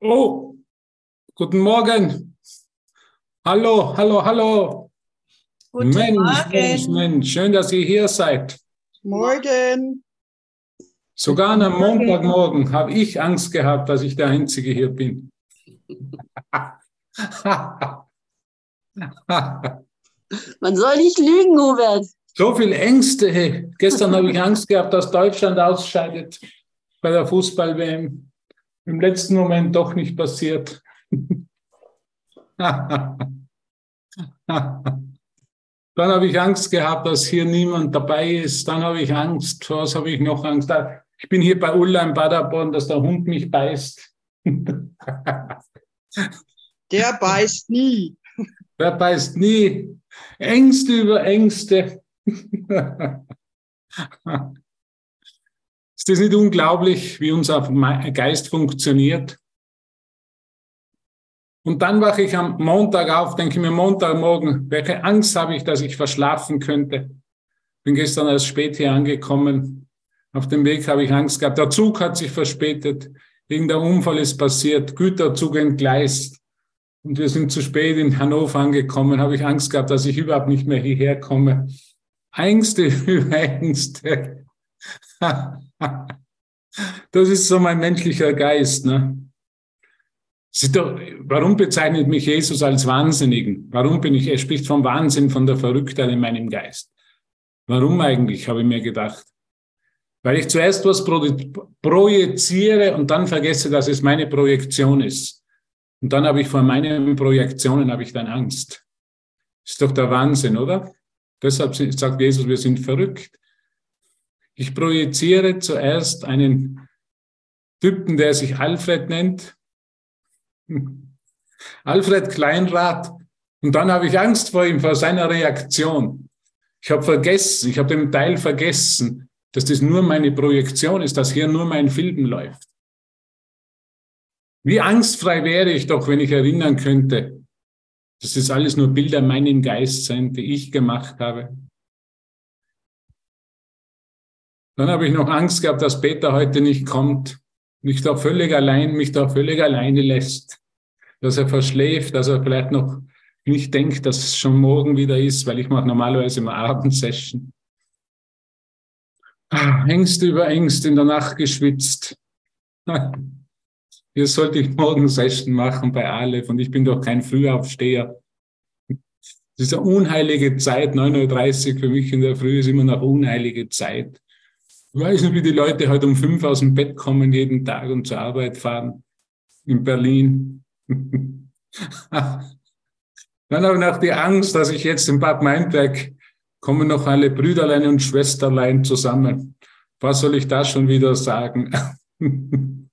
Oh, guten Morgen. Hallo, hallo, hallo. Guten Mensch, Morgen. Mensch, Mensch, schön, dass ihr hier seid. Morgen. Sogar am Morgen. Montagmorgen habe ich Angst gehabt, dass ich der Einzige hier bin. Man soll nicht lügen, Hubert. so viel Ängste. Hey. Gestern habe ich Angst gehabt, dass Deutschland ausscheidet bei der Fußball-WM. Im letzten Moment doch nicht passiert. Dann habe ich Angst gehabt, dass hier niemand dabei ist. Dann habe ich Angst. Vor Was habe ich noch Angst? Ah, Ich bin hier bei Ulla in Paderborn, dass der Hund mich beißt. Der beißt nie. Wer beißt nie? Ängste über Ängste. Ist das nicht unglaublich, wie unser Geist funktioniert? Und dann wache ich am Montag auf, denke mir Montagmorgen, welche Angst habe ich, dass ich verschlafen könnte? Bin gestern erst spät hier angekommen. Auf dem Weg habe ich Angst gehabt. Der Zug hat sich verspätet. Irgendein Unfall ist passiert. Güterzug entgleist. Und wir sind zu spät in Hannover angekommen. Habe ich Angst gehabt, dass ich überhaupt nicht mehr hierher komme. Ängste über Ängste. Das ist so mein menschlicher Geist. Ne? Doch, warum bezeichnet mich Jesus als Wahnsinnigen? Warum bin ich, er spricht vom Wahnsinn, von der Verrücktheit in meinem Geist. Warum eigentlich, habe ich mir gedacht. Weil ich zuerst was pro- projiziere und dann vergesse, dass es meine Projektion ist. Und dann habe ich vor meinen Projektionen habe ich dann Angst. Ist doch der Wahnsinn, oder? Deshalb sagt Jesus, wir sind verrückt. Ich projiziere zuerst einen Typen, der sich Alfred nennt. Alfred Kleinrad. Und dann habe ich Angst vor ihm, vor seiner Reaktion. Ich habe vergessen, ich habe den Teil vergessen, dass das nur meine Projektion ist, dass hier nur mein Film läuft. Wie angstfrei wäre ich doch, wenn ich erinnern könnte, dass das alles nur Bilder in meinem Geist sind, die ich gemacht habe. Dann habe ich noch Angst gehabt, dass Peter heute nicht kommt, mich da völlig allein, mich da völlig alleine lässt, dass er verschläft, dass er vielleicht noch nicht denkt, dass es schon morgen wieder ist, weil ich mache normalerweise immer Abendsession. Ah, Ängste über Ängste in der Nacht geschwitzt. Hier sollte ich morgen Session machen bei Aleph und ich bin doch kein Frühaufsteher. Eine unheilige Zeit, 9.30 Uhr für mich in der Früh ist immer noch unheilige Zeit. Weiß nicht, wie die Leute heute um fünf aus dem Bett kommen jeden Tag und zur Arbeit fahren in Berlin. Dann habe ich noch die Angst, dass ich jetzt in Bad Meinberg kommen noch alle Brüderlein und Schwesterlein zusammen. Was soll ich da schon wieder sagen?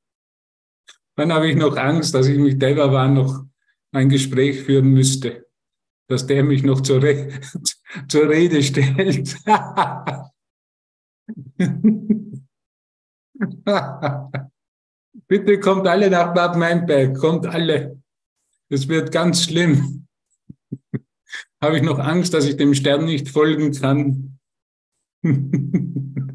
Dann habe ich noch Angst, dass ich selber war, noch ein Gespräch führen müsste, dass der mich noch zur, Re zur Rede stellt. Bitte kommt alle nach Bad Meinberg, kommt alle. Es wird ganz schlimm. Habe ich noch Angst, dass ich dem Stern nicht folgen kann.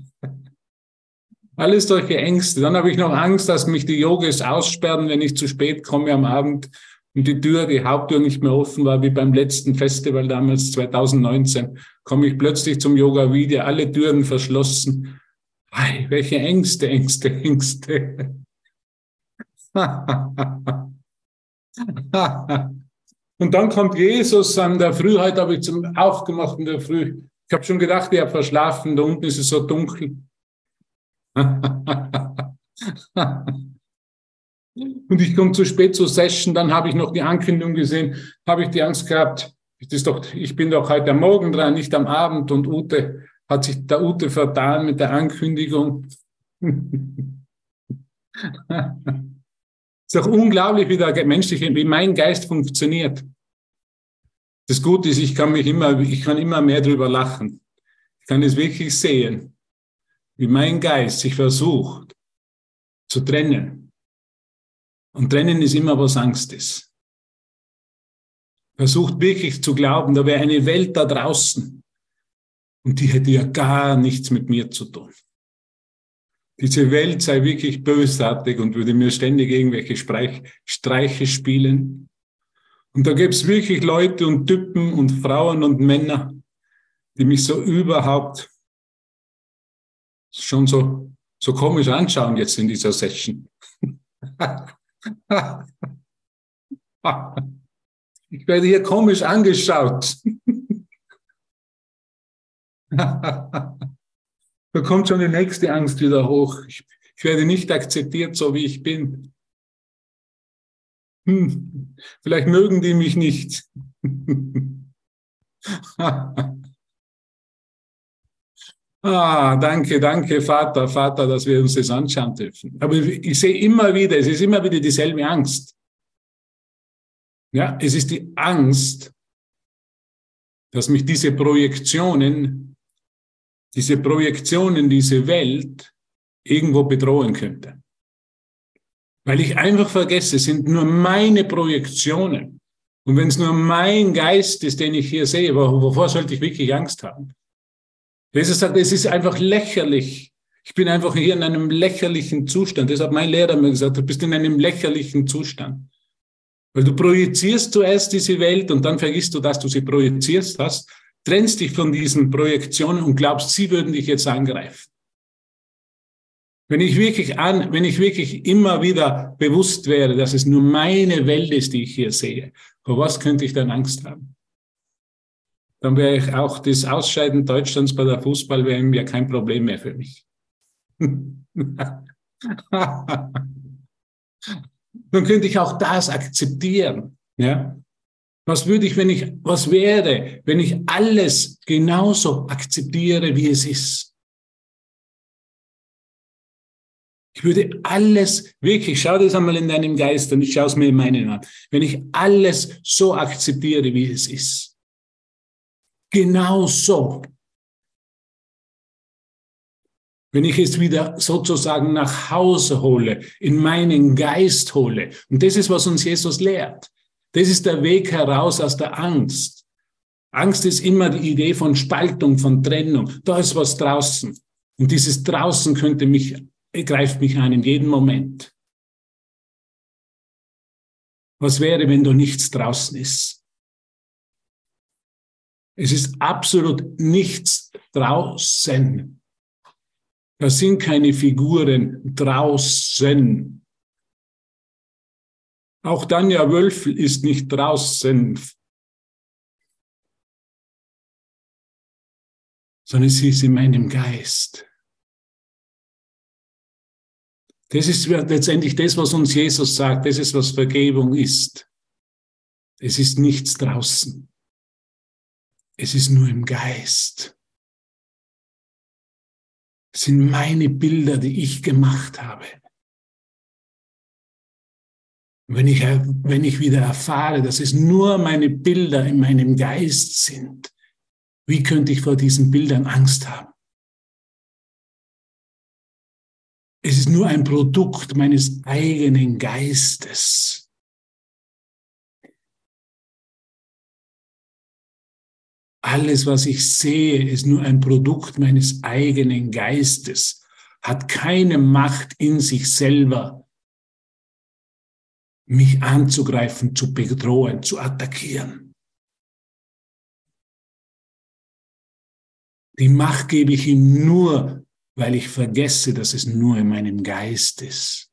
Alles solche Ängste. Dann habe ich noch Angst, dass mich die Yogis aussperren, wenn ich zu spät komme am Abend und die Tür, die Haupttür nicht mehr offen war, wie beim letzten Festival damals 2019, komme ich plötzlich zum Yoga wieder, alle Türen verschlossen. Ei, welche Ängste, Ängste, Ängste. Und dann kommt Jesus an der Früh, heute habe ich zum aufgemacht in der Früh. Ich habe schon gedacht, ich habe verschlafen, da unten ist es so dunkel. Und ich komme zu spät zur Session, dann habe ich noch die Ankündigung gesehen, habe ich die Angst gehabt, doch, ich bin doch heute am Morgen dran, nicht am Abend. Und Ute hat sich der Ute vertan mit der Ankündigung. ist doch unglaublich, wie der menschliche, wie mein Geist funktioniert. Das Gute ist, ich kann mich immer, ich kann immer mehr drüber lachen. Ich kann es wirklich sehen, wie mein Geist sich versucht zu trennen. Und trennen ist immer was Angstes. Versucht wirklich zu glauben, da wäre eine Welt da draußen und die hätte ja gar nichts mit mir zu tun. diese Welt sei wirklich bösartig und würde mir ständig irgendwelche Streich, Streiche spielen. Und da gäbe es wirklich Leute und Typen und Frauen und Männer, die mich so überhaupt schon so, so komisch anschauen jetzt in dieser Session. ich werde hier komisch angeschaut. Da kommt schon die nächste Angst wieder hoch. Ich, werde nicht akzeptiert, so wie ich bin. Hm, vielleicht mögen die mich nicht. ah, danke, danke, Vater, Vater, dass wir uns das anschauen dürfen. Aber ich sehe immer wieder, es ist immer wieder dieselbe Angst. Ja, es ist die Angst, dass mich diese Projektionen diese Projektion in diese Welt irgendwo bedrohen könnte. Weil ich einfach vergesse, es sind nur meine Projektionen. Und wenn es nur mein Geist ist, den ich hier sehe, wovor sollte ich wirklich Angst haben? Jesus sagt, es ist einfach lächerlich. Ich bin einfach hier in einem lächerlichen Zustand. Das hat mein Lehrer mir gesagt, du bist in einem lächerlichen Zustand. Weil du projizierst zuerst diese Welt und dann vergisst du, dass du sie projizierst hast trennst dich von diesen Projektionen und glaubst, sie würden dich jetzt angreifen. Wenn ich wirklich an, wenn ich wirklich immer wieder bewusst wäre, dass es nur meine Welt ist, die ich hier sehe, vor was könnte ich dann Angst haben? Dann wäre ich auch das Ausscheiden Deutschlands bei der Fußball-WM ja kein Problem mehr für mich. dann könnte ich auch das akzeptieren, ja. Was würde ich, wenn ich, was wäre, wenn ich alles genauso akzeptiere, wie es ist? Ich würde alles, wirklich, schau das einmal in deinem Geist und ich schaue es mir in meinen an. Wenn ich alles so akzeptiere, wie es ist. Genau so. Wenn ich es wieder sozusagen nach Hause hole, in meinen Geist hole. Und das ist, was uns Jesus lehrt. Das ist der Weg heraus aus der Angst. Angst ist immer die Idee von Spaltung, von Trennung. Da ist was draußen. Und dieses draußen könnte mich, greift mich an in jedem Moment. Was wäre, wenn da nichts draußen ist? Es ist absolut nichts draußen. Da sind keine Figuren draußen. Auch Danja Wölfel ist nicht draußen, sondern sie ist in meinem Geist. Das ist letztendlich das, was uns Jesus sagt. Das ist, was Vergebung ist. Es ist nichts draußen. Es ist nur im Geist. Es sind meine Bilder, die ich gemacht habe. Wenn ich, wenn ich wieder erfahre, dass es nur meine Bilder in meinem Geist sind, wie könnte ich vor diesen Bildern Angst haben? Es ist nur ein Produkt meines eigenen Geistes. Alles, was ich sehe, ist nur ein Produkt meines eigenen Geistes, hat keine Macht in sich selber, mich anzugreifen, zu bedrohen, zu attackieren. Die Macht gebe ich ihm nur, weil ich vergesse, dass es nur in meinem Geist ist.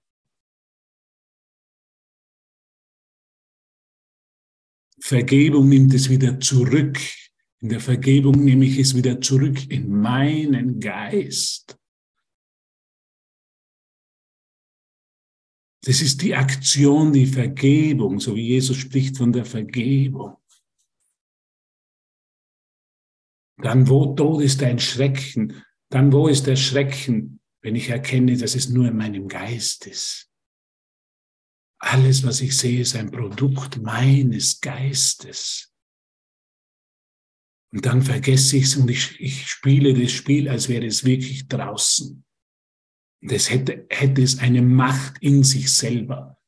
Vergebung nimmt es wieder zurück. In der Vergebung nehme ich es wieder zurück in meinen Geist. Das ist die Aktion, die Vergebung, so wie Jesus spricht von der Vergebung. Dann wo Tod ist ein Schrecken, dann wo ist der Schrecken, wenn ich erkenne, dass es nur in meinem Geist ist. Alles, was ich sehe, ist ein Produkt meines Geistes. Und dann vergesse ich es und ich, spiele das Spiel, als wäre es wirklich draußen. Das hätte, hätte es eine Macht in sich selber.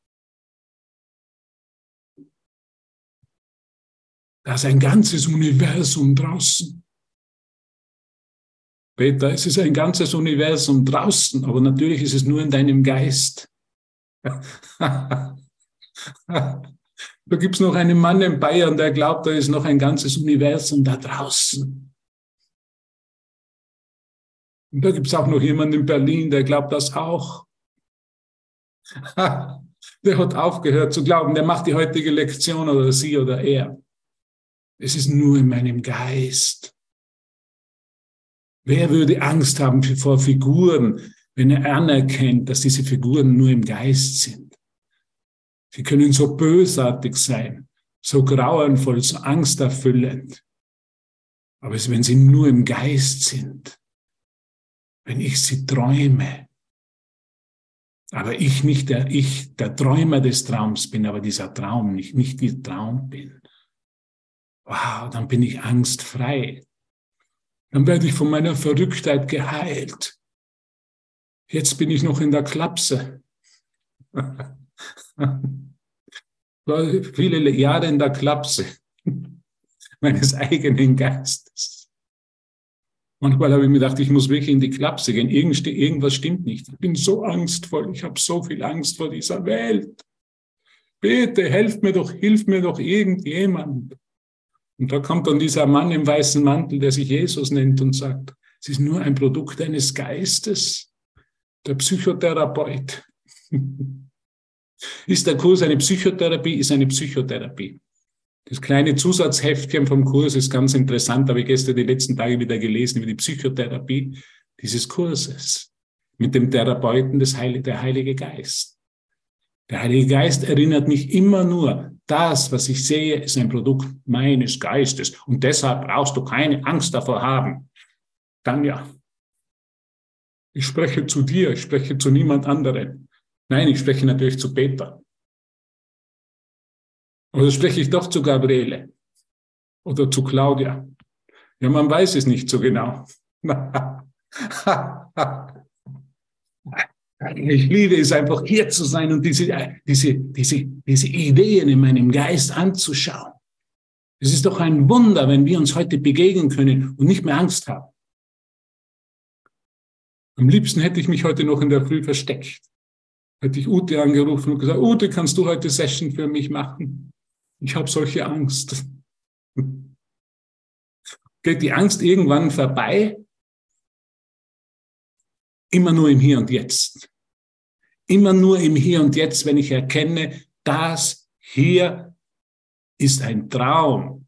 Da ist ein ganzes Universum draußen. Peter, es ist ein ganzes Universum draußen, aber natürlich ist es nur in deinem Geist. da gibt es noch einen Mann in Bayern, der glaubt, da ist noch ein ganzes Universum da draußen. Und da gibt es auch noch jemanden in Berlin, der glaubt das auch. der hat aufgehört zu glauben, der macht die heutige Lektion oder sie oder er. Es ist nur in meinem Geist. Wer würde Angst haben vor Figuren, wenn er anerkennt, dass diese Figuren nur im Geist sind? Sie können so bösartig sein, so grauenvoll, so angsterfüllend. Aber wenn sie nur im Geist sind, wenn ich sie träume, aber ich nicht der, ich, der Träumer des Traums bin, aber dieser Traum nicht, nicht der Traum bin, wow, dann bin ich angstfrei dann werde ich von meiner Verrücktheit geheilt. Jetzt bin ich noch in der Klapse. Viele Jahre in der Klapse meines eigenen Geistes. Manchmal habe ich mir gedacht, ich muss wirklich in die Klapse gehen. irgendwas stimmt nicht. Ich bin so angstvoll. Ich habe so viel Angst vor dieser Welt. Bitte, helft mir doch, hilf mir doch irgendjemand. Und da kommt dann dieser Mann im weißen Mantel, der sich Jesus nennt und sagt, es ist nur ein Produkt eines Geistes, der Psychotherapeut. ist der Kurs eine Psychotherapie? Ist eine Psychotherapie. Das kleine Zusatzheftchen vom Kurs ist ganz interessant, habe ich gestern die letzten Tage wieder gelesen über die Psychotherapie dieses Kurses mit dem Therapeuten des Heil der Heilige Geist. Der Heilige Geist erinnert mich immer nur, das, was ich sehe, ist ein Produkt meines Geistes. Und deshalb brauchst du keine Angst davor haben. Dann ja. Ich spreche zu dir, ich spreche zu niemand anderem. Nein, ich spreche natürlich zu Peter. Oder spreche ich doch zu Gabriele oder zu Claudia? Ja, man weiß es nicht so genau. Ich liebe es einfach, hier zu sein und diese, diese, diese, diese Ideen in meinem Geist anzuschauen. Es ist doch ein Wunder, wenn wir uns heute begegnen können und nicht mehr Angst haben. Am liebsten hätte ich mich heute noch in der Früh versteckt. Hätte ich Ute angerufen und gesagt, Ute, kannst du heute Session für mich machen? Ich habe solche Angst. Geht die Angst irgendwann vorbei? Immer nur im Hier und Jetzt. Immer nur im Hier und Jetzt, wenn ich erkenne, das hier ist ein Traum.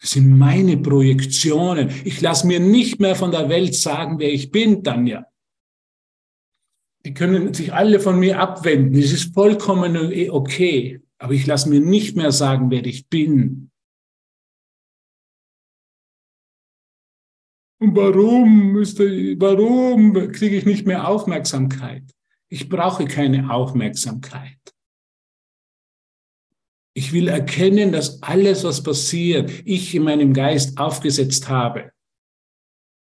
Das sind meine Projektionen. Ich lasse mir nicht mehr von der Welt sagen, wer ich bin, Tanja. Die können sich alle von mir abwenden. Es ist vollkommen okay. Aber ich lasse mir nicht mehr sagen, wer ich bin. Und warum, müsste, warum kriege ich nicht mehr Aufmerksamkeit? Ich brauche keine Aufmerksamkeit. Ich will erkennen, dass alles, was passiert, ich in meinem Geist aufgesetzt habe.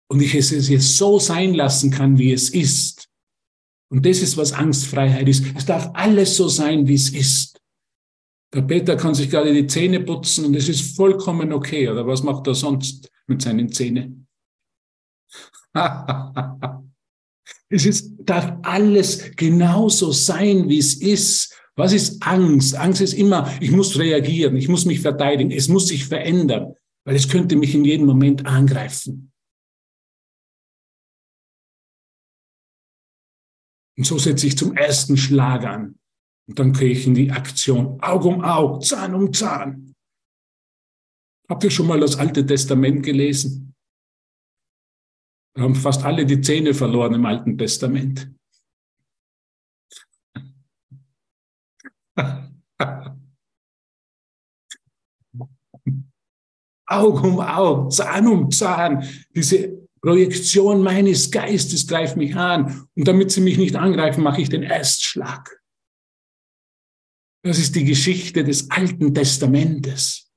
Und ich es jetzt so sein lassen kann, wie es ist. Und das ist, was Angstfreiheit ist. Es darf alles so sein, wie es ist. Der Peter kann sich gerade die Zähne putzen und es ist vollkommen okay. Oder was macht er sonst mit seinen Zähnen? es ist, darf alles genauso sein, wie es ist. Was ist Angst? Angst ist immer, ich muss reagieren, ich muss mich verteidigen, es muss sich verändern, weil es könnte mich in jedem Moment angreifen. Und so setze ich zum ersten Schlag an. Und dann gehe ich in die Aktion. Aug um Aug, Zahn um Zahn. Habt ihr schon mal das Alte Testament gelesen? Wir haben fast alle die Zähne verloren im Alten Testament. Auge um Auge, Zahn um Zahn. Diese Projektion meines Geistes greift mich an. Und damit sie mich nicht angreifen, mache ich den Erstschlag. Das ist die Geschichte des Alten Testamentes.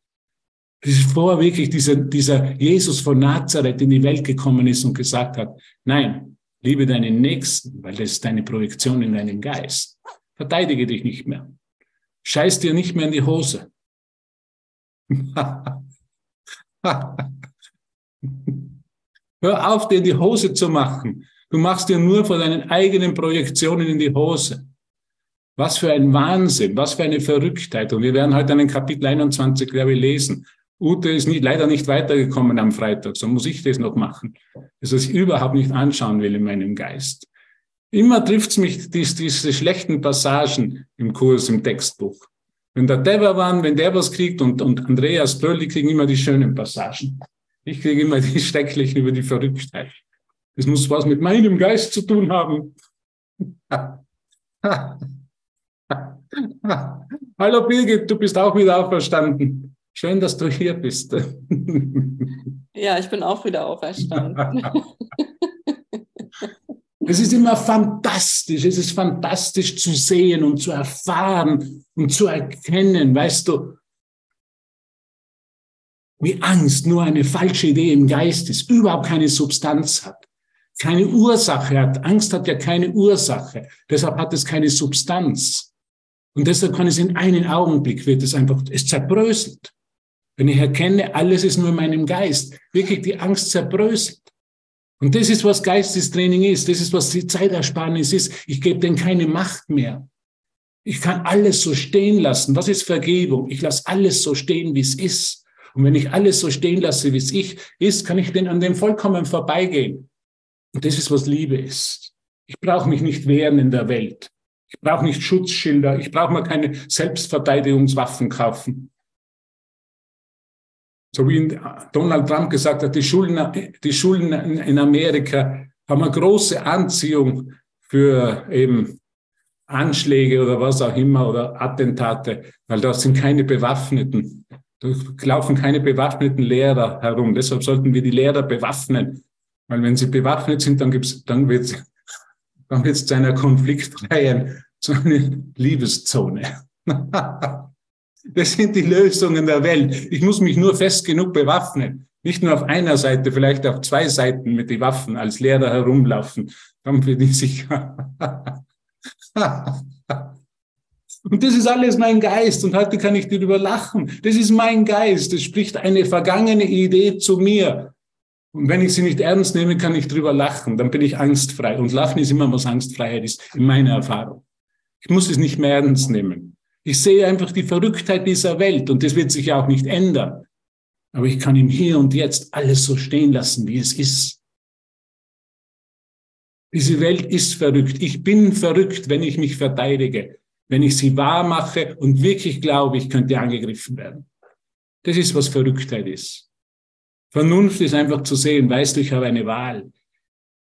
Bevor wirklich dieser, dieser Jesus von Nazareth in die Welt gekommen ist und gesagt hat, nein, liebe deinen Nächsten, weil das ist deine Projektion in deinem Geist. Verteidige dich nicht mehr. Scheiß dir nicht mehr in die Hose. Hör auf, dir die Hose zu machen. Du machst dir nur vor deinen eigenen Projektionen in die Hose. Was für ein Wahnsinn, was für eine Verrücktheit. Und wir werden heute einen Kapitel 21, glaube ich, lesen. Ute ist nicht, leider nicht weitergekommen am Freitag, so muss ich das noch machen. Das, was ich überhaupt nicht anschauen will in meinem Geist. Immer trifft's mich, dies, diese schlechten Passagen im Kurs, im Textbuch. Wenn der Dever war, wenn der was kriegt und, und Andreas die kriegen immer die schönen Passagen. Ich kriege immer die schrecklichen über die Verrücktheit. Das muss was mit meinem Geist zu tun haben. Hallo Birgit, du bist auch wieder auferstanden. Schön, dass du hier bist. Ja, ich bin auch wieder auferstanden. Es ist immer fantastisch, es ist fantastisch zu sehen und zu erfahren und zu erkennen, weißt du, wie Angst nur eine falsche Idee im Geist ist, überhaupt keine Substanz hat, keine Ursache hat. Angst hat ja keine Ursache, deshalb hat es keine Substanz. Und deshalb kann es in einen Augenblick, wird es einfach, es zerbröselt. Wenn ich erkenne, alles ist nur in meinem Geist, wirklich die Angst zerbröselt. Und das ist, was Geistestraining ist. Das ist, was die Zeitersparnis ist. Ich gebe denen keine Macht mehr. Ich kann alles so stehen lassen. Was ist Vergebung? Ich lasse alles so stehen, wie es ist. Und wenn ich alles so stehen lasse, wie es ich ist, kann ich denn an dem vollkommen vorbeigehen. Und das ist, was Liebe ist. Ich brauche mich nicht wehren in der Welt. Ich brauche nicht Schutzschilder. Ich brauche mir keine Selbstverteidigungswaffen kaufen. So wie Donald Trump gesagt hat, die Schulen, die Schulen in Amerika haben eine große Anziehung für eben Anschläge oder was auch immer oder Attentate, weil da sind keine Bewaffneten. Laufen keine bewaffneten Lehrer herum. Deshalb sollten wir die Lehrer bewaffnen. Weil wenn sie bewaffnet sind, dann gibt's, dann wird's, dann wird's zu einer konfliktfreien, zu einer Liebeszone. Das sind die Lösungen der Welt. Ich muss mich nur fest genug bewaffnen. Nicht nur auf einer Seite, vielleicht auf zwei Seiten mit den Waffen als Lehrer herumlaufen. Dann bin ich sicher. Und das ist alles mein Geist. Und heute kann ich darüber lachen. Das ist mein Geist. Es spricht eine vergangene Idee zu mir. Und wenn ich sie nicht ernst nehme, kann ich darüber lachen. Dann bin ich angstfrei. Und Lachen ist immer, was Angstfreiheit ist, in meiner Erfahrung. Ich muss es nicht mehr ernst nehmen. Ich sehe einfach die Verrücktheit dieser Welt und das wird sich ja auch nicht ändern. Aber ich kann im Hier und Jetzt alles so stehen lassen, wie es ist. Diese Welt ist verrückt. Ich bin verrückt, wenn ich mich verteidige, wenn ich sie wahr mache und wirklich glaube, ich könnte angegriffen werden. Das ist, was Verrücktheit ist. Vernunft ist einfach zu sehen, weißt du, ich habe eine Wahl.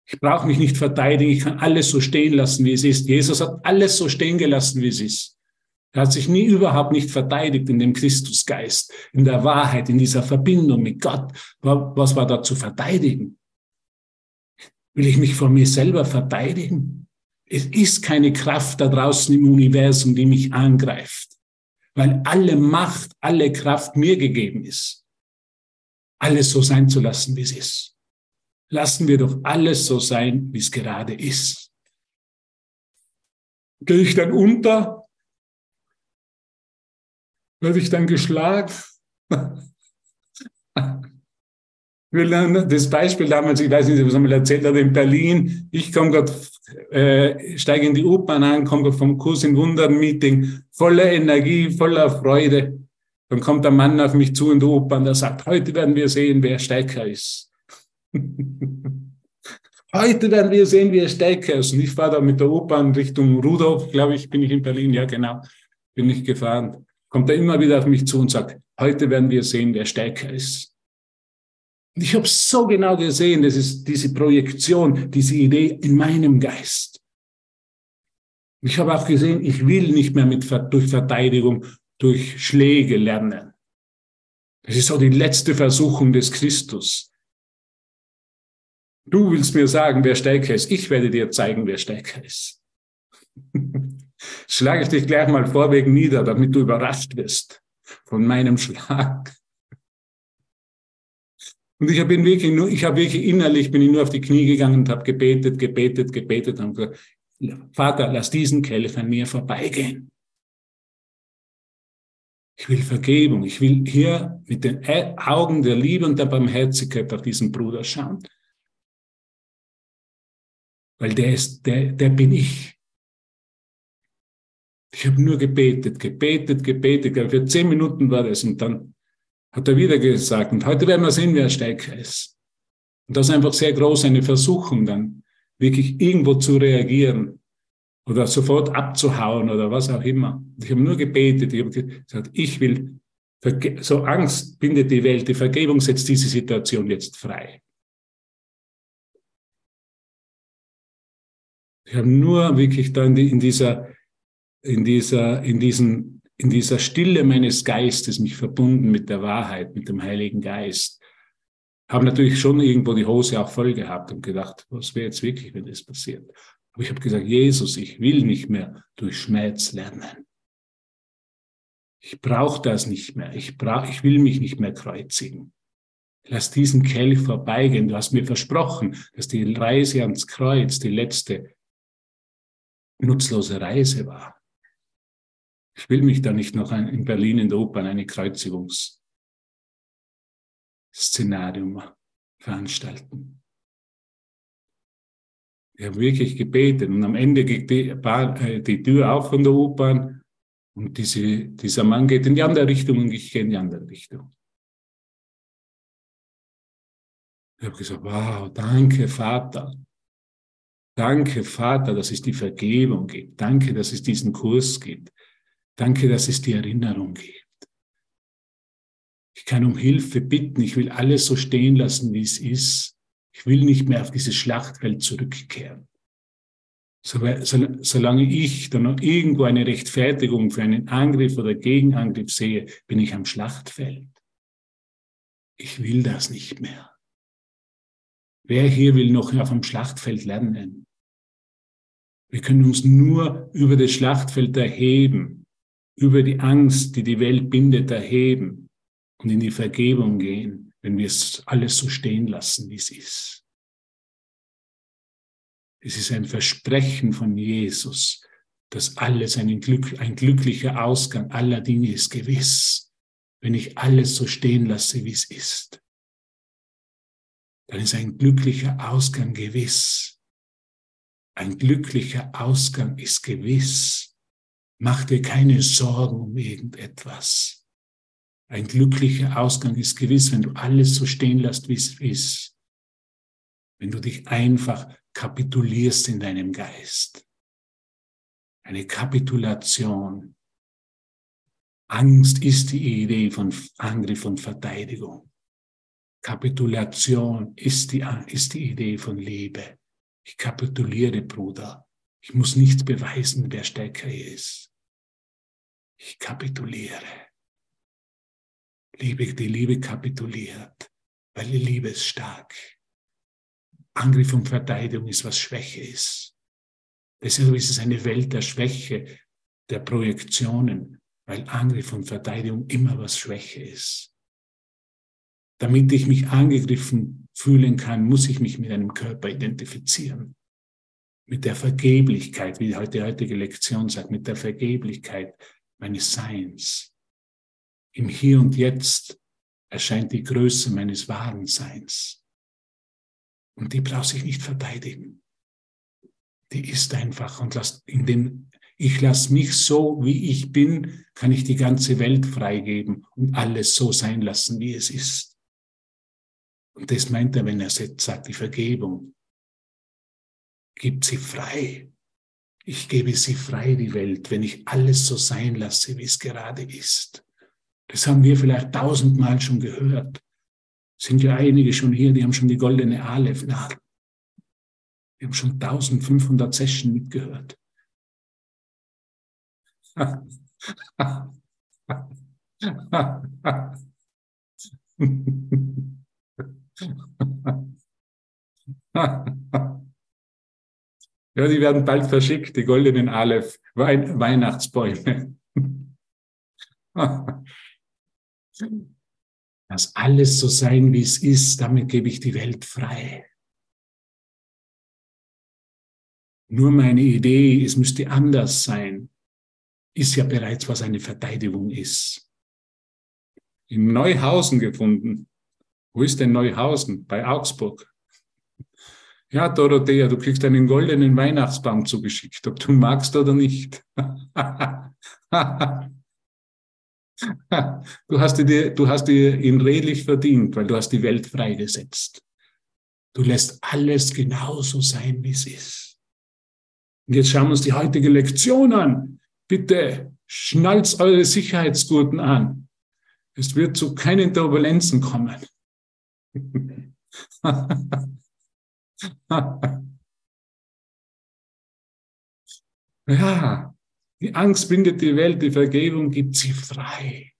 Ich brauche mich nicht verteidigen, ich kann alles so stehen lassen, wie es ist. Jesus hat alles so stehen gelassen, wie es ist. Er hat sich nie überhaupt nicht verteidigt in dem Christusgeist, in der Wahrheit, in dieser Verbindung mit Gott. Was war da zu verteidigen? Will ich mich vor mir selber verteidigen? Es ist keine Kraft da draußen im Universum, die mich angreift, weil alle Macht, alle Kraft mir gegeben ist. Alles so sein zu lassen, wie es ist. Lassen wir doch alles so sein, wie es gerade ist. Gehe ich dann unter werde ich dann geschlagen. Das Beispiel damals, ich weiß nicht, was er mal erzählt hat, in Berlin. Ich komme gerade, äh, steige in die U-Bahn an, komme vom Kurs in Wundern Meeting, voller Energie, voller Freude. Dann kommt der Mann auf mich zu in der U-Bahn, der sagt, heute werden wir sehen, wer stärker ist. heute werden wir sehen, wer stärker ist. Und ich fahre da mit der U-Bahn Richtung Rudolf, glaube ich, bin ich in Berlin, ja genau, bin ich gefahren kommt er immer wieder auf mich zu und sagt, heute werden wir sehen, wer stärker ist. Ich habe so genau gesehen, das ist diese Projektion, diese Idee in meinem Geist. Ich habe auch gesehen, ich will nicht mehr mit, durch Verteidigung, durch Schläge lernen. Das ist so die letzte Versuchung des Christus. Du willst mir sagen, wer stärker ist. Ich werde dir zeigen, wer stärker ist. schlage ich dich gleich mal vorweg nieder, damit du überrascht wirst von meinem Schlag. Und ich habe wirklich nur, ich habe wirklich innerlich, bin ich nur auf die Knie gegangen und habe gebetet, gebetet, gebetet und gesagt, Vater, lass diesen Kelch an mir vorbeigehen. Ich will Vergebung. Ich will hier mit den Augen der Liebe und der Barmherzigkeit auf diesen Bruder schauen. weil der ist, der, der bin ich. Ich habe nur gebetet, gebetet, gebetet. Für zehn Minuten war das und dann hat er wieder gesagt, und heute werden wir sehen, wer stärker ist. Und das ist einfach sehr groß, eine Versuchung dann, wirklich irgendwo zu reagieren oder sofort abzuhauen oder was auch immer. Ich habe nur gebetet, ich habe gesagt, ich will, so Angst bindet die Welt, die Vergebung setzt diese Situation jetzt frei. Ich habe nur wirklich da in dieser, in dieser, in diesen, in dieser Stille meines Geistes mich verbunden mit der Wahrheit, mit dem Heiligen Geist. Habe natürlich schon irgendwo die Hose auch voll gehabt und gedacht, was wäre jetzt wirklich, wenn das passiert? Aber ich habe gesagt, Jesus, ich will nicht mehr durch Schmerz lernen. Ich brauche das nicht mehr. Ich, brauch, ich will mich nicht mehr kreuzigen. Lass diesen Kelch vorbeigehen. Du hast mir versprochen, dass die Reise ans Kreuz die letzte nutzlose Reise war. Ich will mich da nicht noch in Berlin in der Oper eine Kreuzigungsszenarium veranstalten. Ich habe wirklich gebetet und am Ende geht die, äh, die Tür auf von der U-Bahn und diese, dieser Mann geht in die andere Richtung und ich gehe in die andere Richtung. Ich habe gesagt, wow, danke Vater. Danke, Vater, dass es die Vergebung gibt. Danke, dass es diesen Kurs gibt. Danke, dass es die Erinnerung gibt. Ich kann um Hilfe bitten. Ich will alles so stehen lassen, wie es ist. Ich will nicht mehr auf dieses Schlachtfeld zurückkehren. Solange ich dann noch irgendwo eine Rechtfertigung für einen Angriff oder Gegenangriff sehe, bin ich am Schlachtfeld. Ich will das nicht mehr. Wer hier will noch auf dem Schlachtfeld lernen? Wir können uns nur über das Schlachtfeld erheben, über die Angst, die die Welt bindet, erheben und in die Vergebung gehen, wenn wir es alles so stehen lassen, wie es ist. Es ist ein Versprechen von Jesus, dass alles ein, Glück, ein glücklicher Ausgang aller Dinge ist gewiss, wenn ich alles so stehen lasse, wie es ist. Dann ist ein glücklicher Ausgang gewiss. Ein glücklicher Ausgang ist gewiss. Mach dir keine Sorgen um irgendetwas. Ein glücklicher Ausgang ist gewiss, wenn du alles so stehen lässt, wie es ist. Wenn du dich einfach kapitulierst in deinem Geist. Eine Kapitulation. Angst ist die Idee von Angriff und Verteidigung. Kapitulation ist die, ist die Idee von Liebe. Ich kapituliere, Bruder. Ich muss nichts beweisen, wer stärker ist. Ich kapituliere. Liebe, die Liebe kapituliert, weil die Liebe ist stark. Angriff und Verteidigung ist, was Schwäche ist. Deshalb ist es eine Welt der Schwäche, der Projektionen, weil Angriff und Verteidigung immer was Schwäche ist. Damit ich mich angegriffen fühlen kann, muss ich mich mit einem Körper identifizieren. Mit der Vergeblichkeit, wie heute die heutige Lektion sagt, mit der Vergeblichkeit meines Seins. Im Hier und Jetzt erscheint die Größe meines wahren Seins. Und die braucht sich nicht verteidigen. Die ist einfach und lasst in dem ich lasse mich so, wie ich bin, kann ich die ganze Welt freigeben und alles so sein lassen, wie es ist. Und das meint er, wenn er sagt, die Vergebung gibt sie frei. Ich gebe sie frei, die Welt, wenn ich alles so sein lasse, wie es gerade ist. Das haben wir vielleicht tausendmal schon gehört. Sind ja einige schon hier, die haben schon die goldene Aleph-Nadel. Die haben schon 1500 Session mitgehört. Ja, die werden bald verschickt, die goldenen Aleph, Wein Weihnachtsbäume. Das alles so sein, wie es ist, damit gebe ich die Welt frei. Nur meine Idee, es müsste anders sein, ist ja bereits, was eine Verteidigung ist. In Neuhausen gefunden. Wo ist denn Neuhausen? Bei Augsburg. Ja, Dorothea, du kriegst einen goldenen Weihnachtsbaum zugeschickt, ob du magst oder nicht. du, hast dir, du hast dir ihn redlich verdient, weil du hast die Welt freigesetzt. Du lässt alles genauso sein, wie es ist. Und jetzt schauen wir uns die heutige Lektion an. Bitte schnallt eure Sicherheitsgurten an. Es wird zu keinen Turbulenzen kommen. ja, die Angst bindet die Welt, die Vergebung gibt sie frei.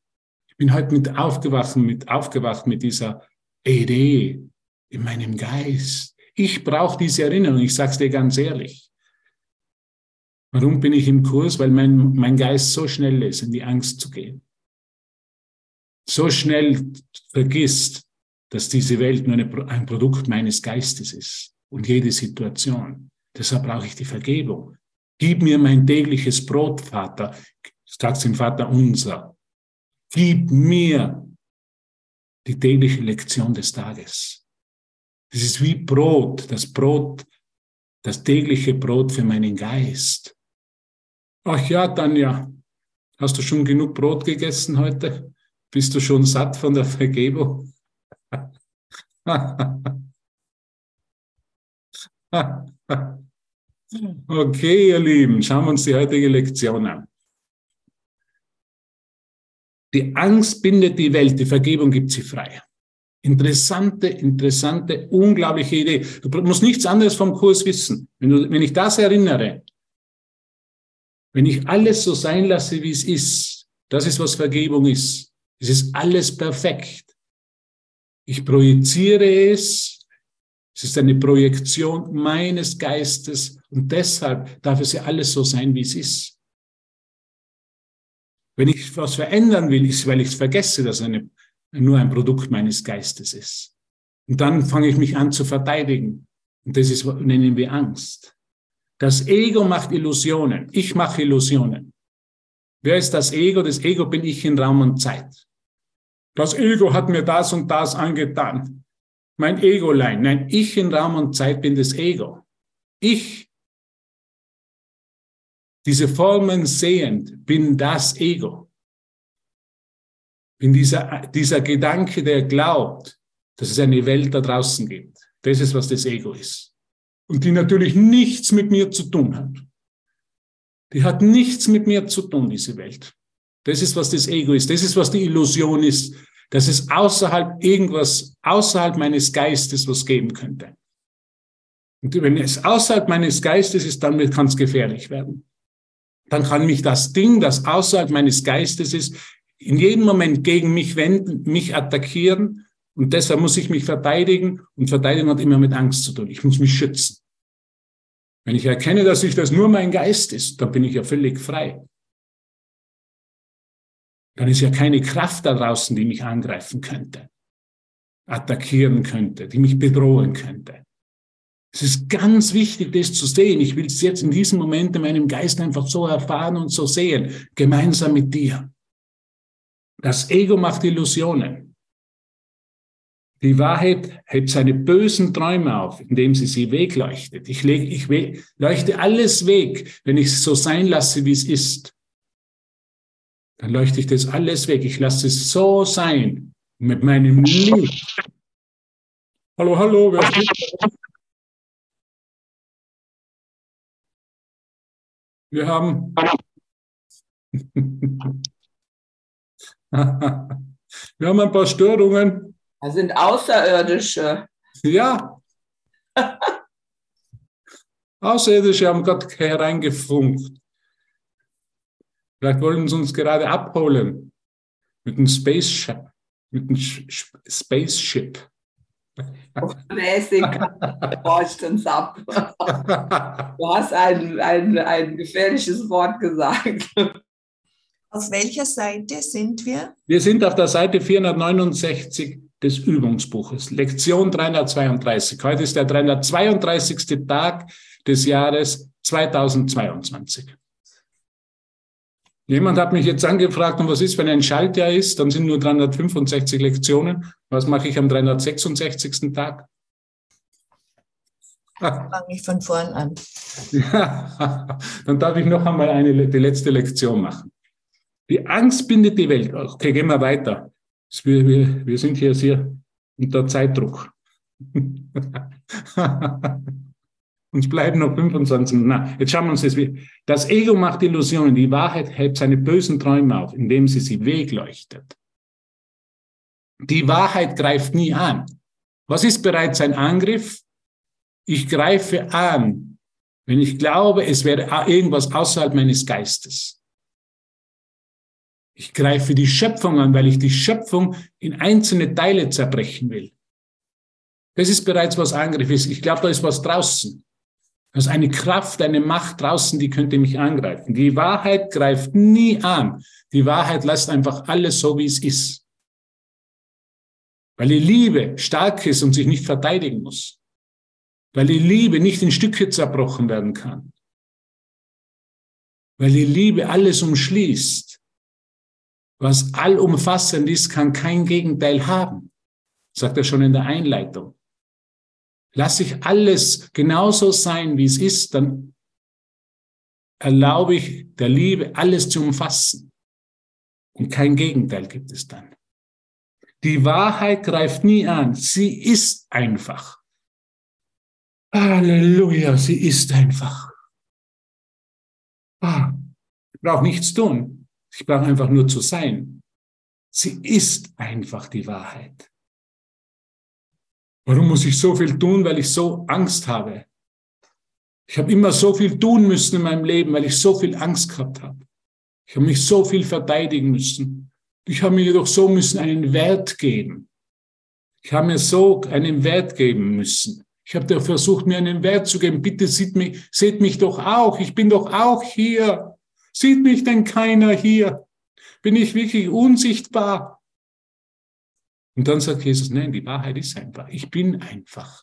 Ich bin heute mit aufgewacht, mit aufgewacht mit dieser Idee in meinem Geist. Ich brauche diese Erinnerung, ich sage es dir ganz ehrlich. Warum bin ich im Kurs? Weil mein, mein Geist so schnell ist, in die Angst zu gehen. So schnell vergisst, dass diese Welt nur eine, ein Produkt meines Geistes ist und jede Situation. Deshalb brauche ich die Vergebung. Gib mir mein tägliches Brot, Vater, sagt im Vater unser. Gib mir die tägliche Lektion des Tages. Das ist wie Brot, das Brot, das tägliche Brot für meinen Geist. Ach ja, Tanja, hast du schon genug Brot gegessen heute? Bist du schon satt von der Vergebung? Okay, ihr Lieben, schauen wir uns die heutige Lektion an. Die Angst bindet die Welt, die Vergebung gibt sie frei. Interessante, interessante, unglaubliche Idee. Du musst nichts anderes vom Kurs wissen. Wenn, du, wenn ich das erinnere, wenn ich alles so sein lasse, wie es ist, das ist, was Vergebung ist. Es ist alles perfekt. Ich projiziere es, es ist eine Projektion meines Geistes und deshalb darf es ja alles so sein, wie es ist. Wenn ich was verändern will, ist, weil ich es vergesse, dass es nur ein Produkt meines Geistes ist. Und dann fange ich mich an zu verteidigen. Und das ist, nennen wir Angst. Das Ego macht Illusionen. Ich mache Illusionen. Wer ist das Ego? Das Ego bin ich in Raum und Zeit. Das Ego hat mir das und das angetan mein Egolein. Nein, ich in Raum und Zeit bin das Ego. Ich, diese Formen sehend, bin das Ego. Bin dieser, dieser Gedanke, der glaubt, dass es eine Welt da draußen gibt. Das ist, was das Ego ist. Und die natürlich nichts mit mir zu tun hat. Die hat nichts mit mir zu tun, diese Welt. Das ist, was das Ego ist. Das ist, was die Illusion ist, dass es außerhalb irgendwas, außerhalb meines Geistes was geben könnte. Und wenn es außerhalb meines Geistes ist, dann kann es gefährlich werden. Dann kann mich das Ding, das außerhalb meines Geistes ist, in jedem Moment gegen mich wenden, mich attackieren. Und deshalb muss ich mich verteidigen. Und verteidigen hat immer mit Angst zu tun. Ich muss mich schützen. Wenn ich erkenne, dass ich das nur mein Geist ist, dann bin ich ja völlig frei dann ist ja keine Kraft da draußen, die mich angreifen könnte, attackieren könnte, die mich bedrohen könnte. Es ist ganz wichtig, das zu sehen. Ich will es jetzt in diesem Moment in meinem Geist einfach so erfahren und so sehen, gemeinsam mit dir. Das Ego macht Illusionen. Die Wahrheit hebt seine bösen Träume auf, indem sie sie wegleuchtet. Ich, leg, ich we leuchte alles weg, wenn ich es so sein lasse, wie es ist dann leuchte ich das alles weg. Ich lasse es so sein mit meinem Licht. Hallo, hallo, wer ist Wir haben. Wir haben ein paar Störungen. Das sind Außerirdische. Ja. Außerirdische haben gerade hereingefunkt. Vielleicht wollen sie uns gerade abholen mit einem Spaceship. Mit einem Spaceship. Mäßig forscht uns ab. Du hast ein, ein, ein gefährliches Wort gesagt. Auf welcher Seite sind wir? Wir sind auf der Seite 469 des Übungsbuches, Lektion 332. Heute ist der 332. Tag des Jahres 2022. Jemand hat mich jetzt angefragt, und was ist, wenn ein Schaltjahr ist? Dann sind nur 365 Lektionen. Was mache ich am 366. Tag? Fange ich von vorn an. Ja, dann darf ich noch einmal eine, die letzte Lektion machen. Die Angst bindet die Welt. Okay, gehen wir weiter. Wir, wir, wir sind hier sehr unter Zeitdruck. uns bleiben noch 25 Na, jetzt schauen wir uns das. Das Ego macht Illusionen. Die Wahrheit hält seine bösen Träume auf, indem sie sie wegleuchtet. Die Wahrheit greift nie an. Was ist bereits ein Angriff? Ich greife an, wenn ich glaube, es wäre irgendwas außerhalb meines Geistes. Ich greife die Schöpfung an, weil ich die Schöpfung in einzelne Teile zerbrechen will. Das ist bereits was Angriff ist. Ich glaube, da ist was draußen. Da ist eine Kraft, eine Macht draußen, die könnte mich angreifen. Die Wahrheit greift nie an. Die Wahrheit lässt einfach alles so, wie es ist. Weil die Liebe stark ist und sich nicht verteidigen muss weil die Liebe nicht in Stücke zerbrochen werden kann, weil die Liebe alles umschließt. Was allumfassend ist, kann kein Gegenteil haben, sagt er schon in der Einleitung. Lass ich alles genauso sein, wie es ist, dann erlaube ich der Liebe, alles zu umfassen. Und kein Gegenteil gibt es dann. Die Wahrheit greift nie an. Sie ist einfach. Halleluja, sie ist einfach. Ah, ich brauche nichts tun. Ich brauche einfach nur zu sein. Sie ist einfach die Wahrheit. Warum muss ich so viel tun? Weil ich so Angst habe. Ich habe immer so viel tun müssen in meinem Leben, weil ich so viel Angst gehabt habe. Ich habe mich so viel verteidigen müssen. Ich habe mir jedoch so müssen einen Wert geben. Ich habe mir so einen Wert geben müssen. Ich habe versucht, mir einen Wert zu geben. Bitte seht mich, seht mich doch auch. Ich bin doch auch hier. Sieht mich denn keiner hier? Bin ich wirklich unsichtbar? Und dann sagt Jesus, nein, die Wahrheit ist einfach. Ich bin einfach.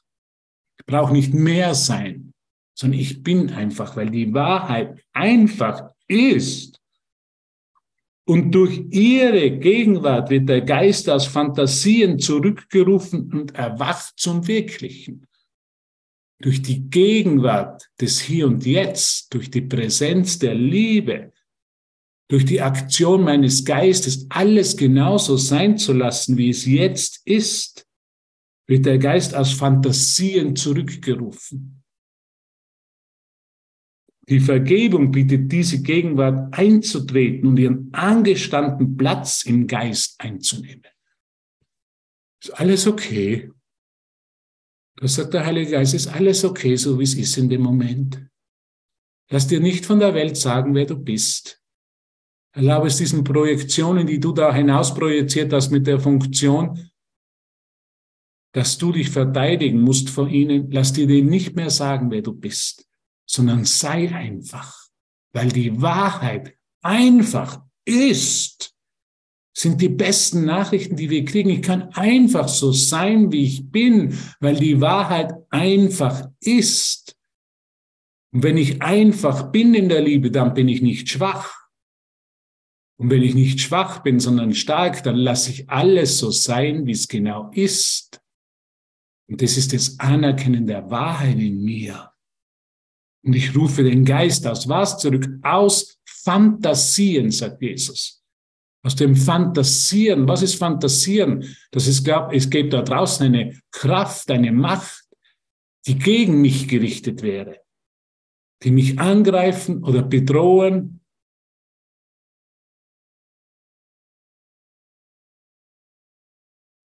Ich brauche nicht mehr sein, sondern ich bin einfach, weil die Wahrheit einfach ist. Und durch ihre Gegenwart wird der Geist aus Fantasien zurückgerufen und erwacht zum Wirklichen durch die Gegenwart des Hier und Jetzt, durch die Präsenz der Liebe, durch die Aktion meines Geistes, alles genauso sein zu lassen, wie es jetzt ist, wird der Geist aus Fantasien zurückgerufen. Die Vergebung bietet diese Gegenwart einzutreten und ihren angestandenen Platz im Geist einzunehmen. Ist alles okay? Da sagt der Heilige Geist, ist alles okay, so wie es ist in dem Moment. Lass dir nicht von der Welt sagen, wer du bist. Erlaube es diesen Projektionen, die du da hinaus projiziert hast mit der Funktion, dass du dich verteidigen musst vor ihnen. Lass dir denen nicht mehr sagen, wer du bist, sondern sei einfach, weil die Wahrheit einfach ist sind die besten Nachrichten, die wir kriegen. Ich kann einfach so sein, wie ich bin, weil die Wahrheit einfach ist. Und wenn ich einfach bin in der Liebe, dann bin ich nicht schwach. Und wenn ich nicht schwach bin, sondern stark, dann lasse ich alles so sein, wie es genau ist. Und das ist das Anerkennen der Wahrheit in mir. Und ich rufe den Geist aus was zurück? Aus Fantasien, sagt Jesus aus dem Fantasieren. Was ist Fantasieren? Das ist, gab, es gibt da draußen eine Kraft, eine Macht, die gegen mich gerichtet wäre, die mich angreifen oder bedrohen.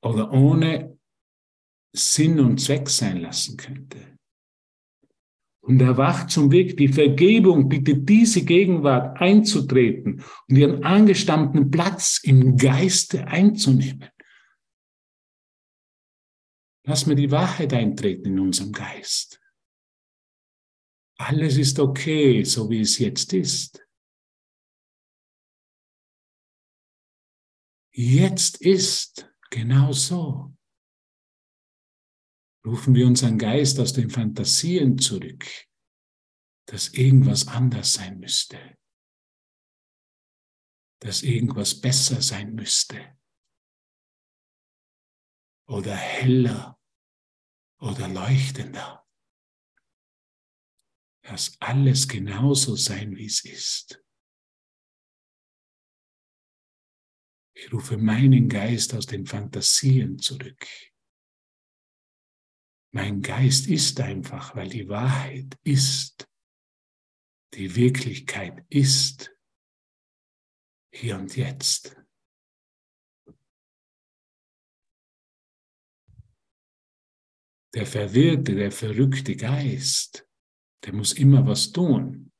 Oder ohne Sinn und Zweck sein lassen könnte und erwacht zum Weg. Die Vergebung bittet diese Gegenwart einzutreten und ihren angestammten Platz im Geiste einzunehmen. Lass mir die Wahrheit eintreten in unserem Geist. Alles ist okay, so wie es jetzt ist. Jetzt ist genau so rufen wir unseren Geist aus den Fantasien zurück, dass irgendwas anders sein müsste, dass irgendwas besser sein müsste oder heller oder leuchtender. Lass alles genauso sein, wie es ist. Ich rufe meinen Geist aus den Fantasien zurück. Mein Geist ist einfach, weil die Wahrheit ist. Die Wirklichkeit ist. Hier und jetzt. Der verwirrte, der verrückte Geist, der muss immer was tun,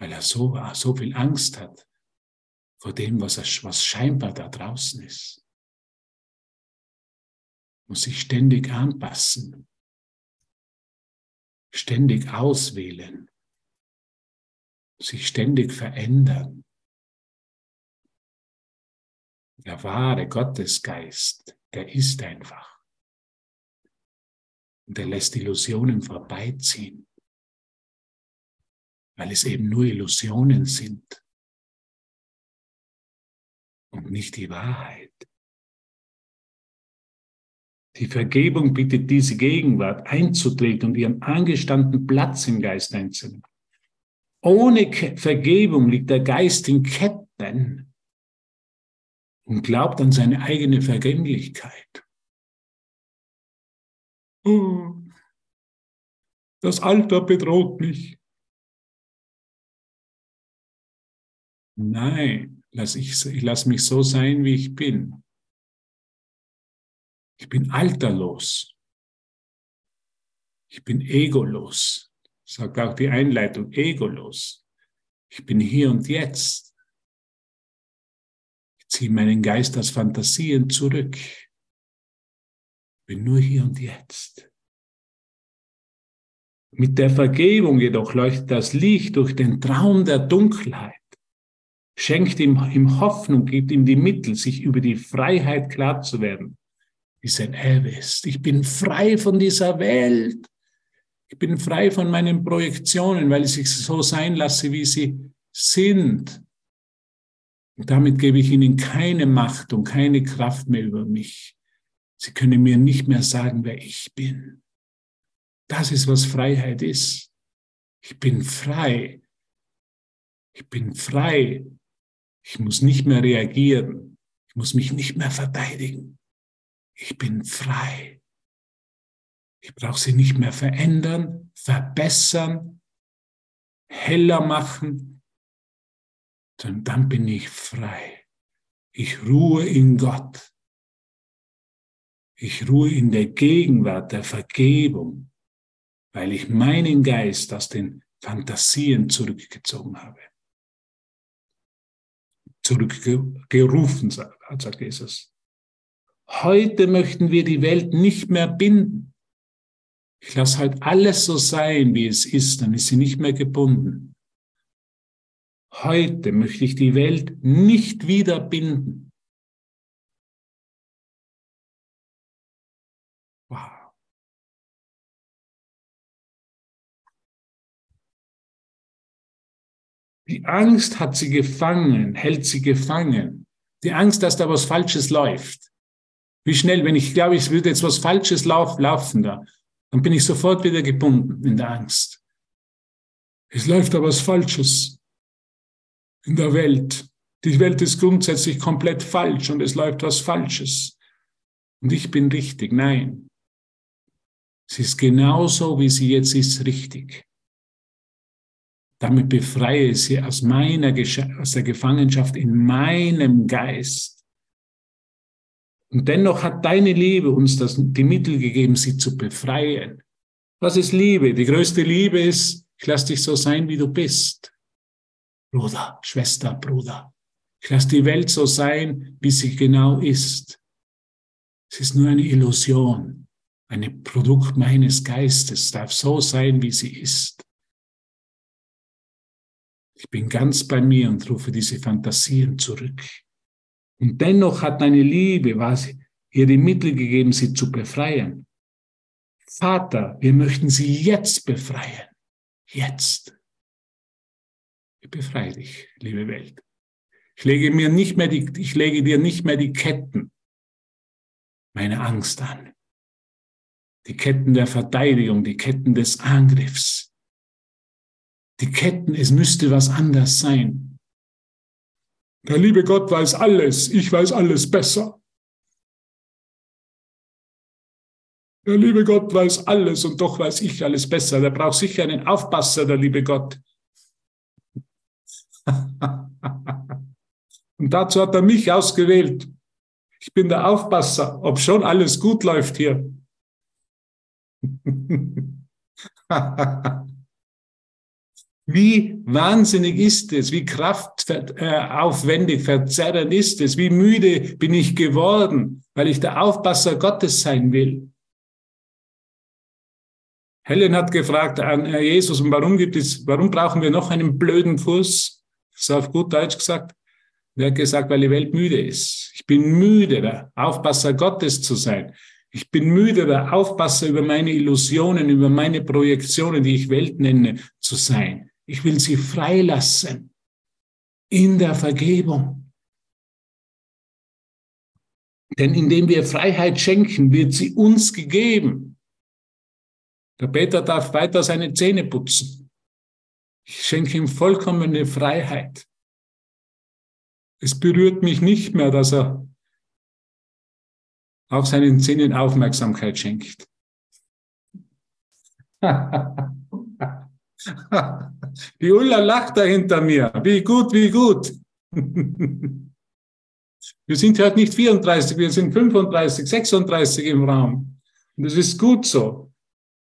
weil er so, so viel Angst hat vor dem, was, was scheinbar da draußen ist. Muss sich ständig anpassen, ständig auswählen, sich ständig verändern. Der wahre Gottesgeist, der ist einfach. Und er lässt Illusionen vorbeiziehen, weil es eben nur Illusionen sind und nicht die Wahrheit. Die Vergebung bittet diese Gegenwart einzutreten und ihren angestandenen Platz im Geist einzunehmen. Ohne Vergebung liegt der Geist in Ketten und glaubt an seine eigene Vergänglichkeit. Oh, das Alter bedroht mich. Nein, lass ich, ich lass mich so sein, wie ich bin. Ich bin alterlos. Ich bin egolos. Sagt auch die Einleitung, egolos. Ich bin hier und jetzt. Ich ziehe meinen Geist aus Fantasien zurück bin nur hier und jetzt. Mit der Vergebung jedoch leuchtet das Licht durch den Traum der Dunkelheit, schenkt ihm, ihm Hoffnung, gibt ihm die Mittel, sich über die Freiheit klar zu werden, die sein ist. Ich bin frei von dieser Welt. Ich bin frei von meinen Projektionen, weil ich es so sein lasse, wie sie sind. Und damit gebe ich ihnen keine Macht und keine Kraft mehr über mich. Sie können mir nicht mehr sagen, wer ich bin. Das ist, was Freiheit ist. Ich bin frei. Ich bin frei. Ich muss nicht mehr reagieren. Ich muss mich nicht mehr verteidigen. Ich bin frei. Ich brauche sie nicht mehr verändern, verbessern, heller machen, sondern dann bin ich frei. Ich ruhe in Gott. Ich ruhe in der Gegenwart der Vergebung, weil ich meinen Geist aus den Fantasien zurückgezogen habe. Zurückgerufen, sagt Jesus. Heute möchten wir die Welt nicht mehr binden. Ich lasse halt alles so sein, wie es ist, dann ist sie nicht mehr gebunden. Heute möchte ich die Welt nicht wieder binden. Die Angst hat sie gefangen, hält sie gefangen. Die Angst, dass da was Falsches läuft. Wie schnell, wenn ich glaube, es würde jetzt was Falsches lauf, laufen da, dann bin ich sofort wieder gebunden in der Angst. Es läuft da was Falsches in der Welt. Die Welt ist grundsätzlich komplett falsch und es läuft was Falsches. Und ich bin richtig. Nein. Sie ist genauso, wie sie jetzt ist, richtig. Damit befreie ich sie aus meiner, aus der Gefangenschaft in meinem Geist. Und dennoch hat deine Liebe uns das, die Mittel gegeben, sie zu befreien. Was ist Liebe? Die größte Liebe ist, ich lass dich so sein, wie du bist. Bruder, Schwester, Bruder. Ich lass die Welt so sein, wie sie genau ist. Es ist nur eine Illusion, ein Produkt meines Geistes, es darf so sein, wie sie ist. Ich bin ganz bei mir und rufe diese Fantasien zurück. Und dennoch hat deine Liebe was, ihr die Mittel gegeben, sie zu befreien. Vater, wir möchten sie jetzt befreien. Jetzt. Ich befreie dich, liebe Welt. Ich lege mir nicht mehr die, ich lege dir nicht mehr die Ketten meiner Angst an. Die Ketten der Verteidigung, die Ketten des Angriffs. Die Ketten, es müsste was anders sein. Der liebe Gott weiß alles, ich weiß alles besser. Der liebe Gott weiß alles und doch weiß ich alles besser. Der braucht sicher einen Aufpasser, der liebe Gott. und dazu hat er mich ausgewählt. Ich bin der Aufpasser, ob schon alles gut läuft hier. Wie wahnsinnig ist es, wie kraftaufwendig, verzerrend ist es, wie müde bin ich geworden, weil ich der Aufpasser Gottes sein will. Helen hat gefragt an Jesus, warum gibt es, warum brauchen wir noch einen blöden Kurs? Das ist auf gut Deutsch gesagt. Er hat gesagt, weil die Welt müde ist. Ich bin müde, der Aufpasser Gottes zu sein. Ich bin müde, der Aufpasser über meine Illusionen, über meine Projektionen, die ich Welt nenne, zu sein. Ich will sie freilassen in der Vergebung. Denn indem wir Freiheit schenken, wird sie uns gegeben. Der Peter darf weiter seine Zähne putzen. Ich schenke ihm vollkommene Freiheit. Es berührt mich nicht mehr, dass er auch seinen Zähnen Aufmerksamkeit schenkt. Die Ulla lacht da hinter mir. Wie gut, wie gut. Wir sind heute nicht 34, wir sind 35, 36 im Raum. Und das ist gut so.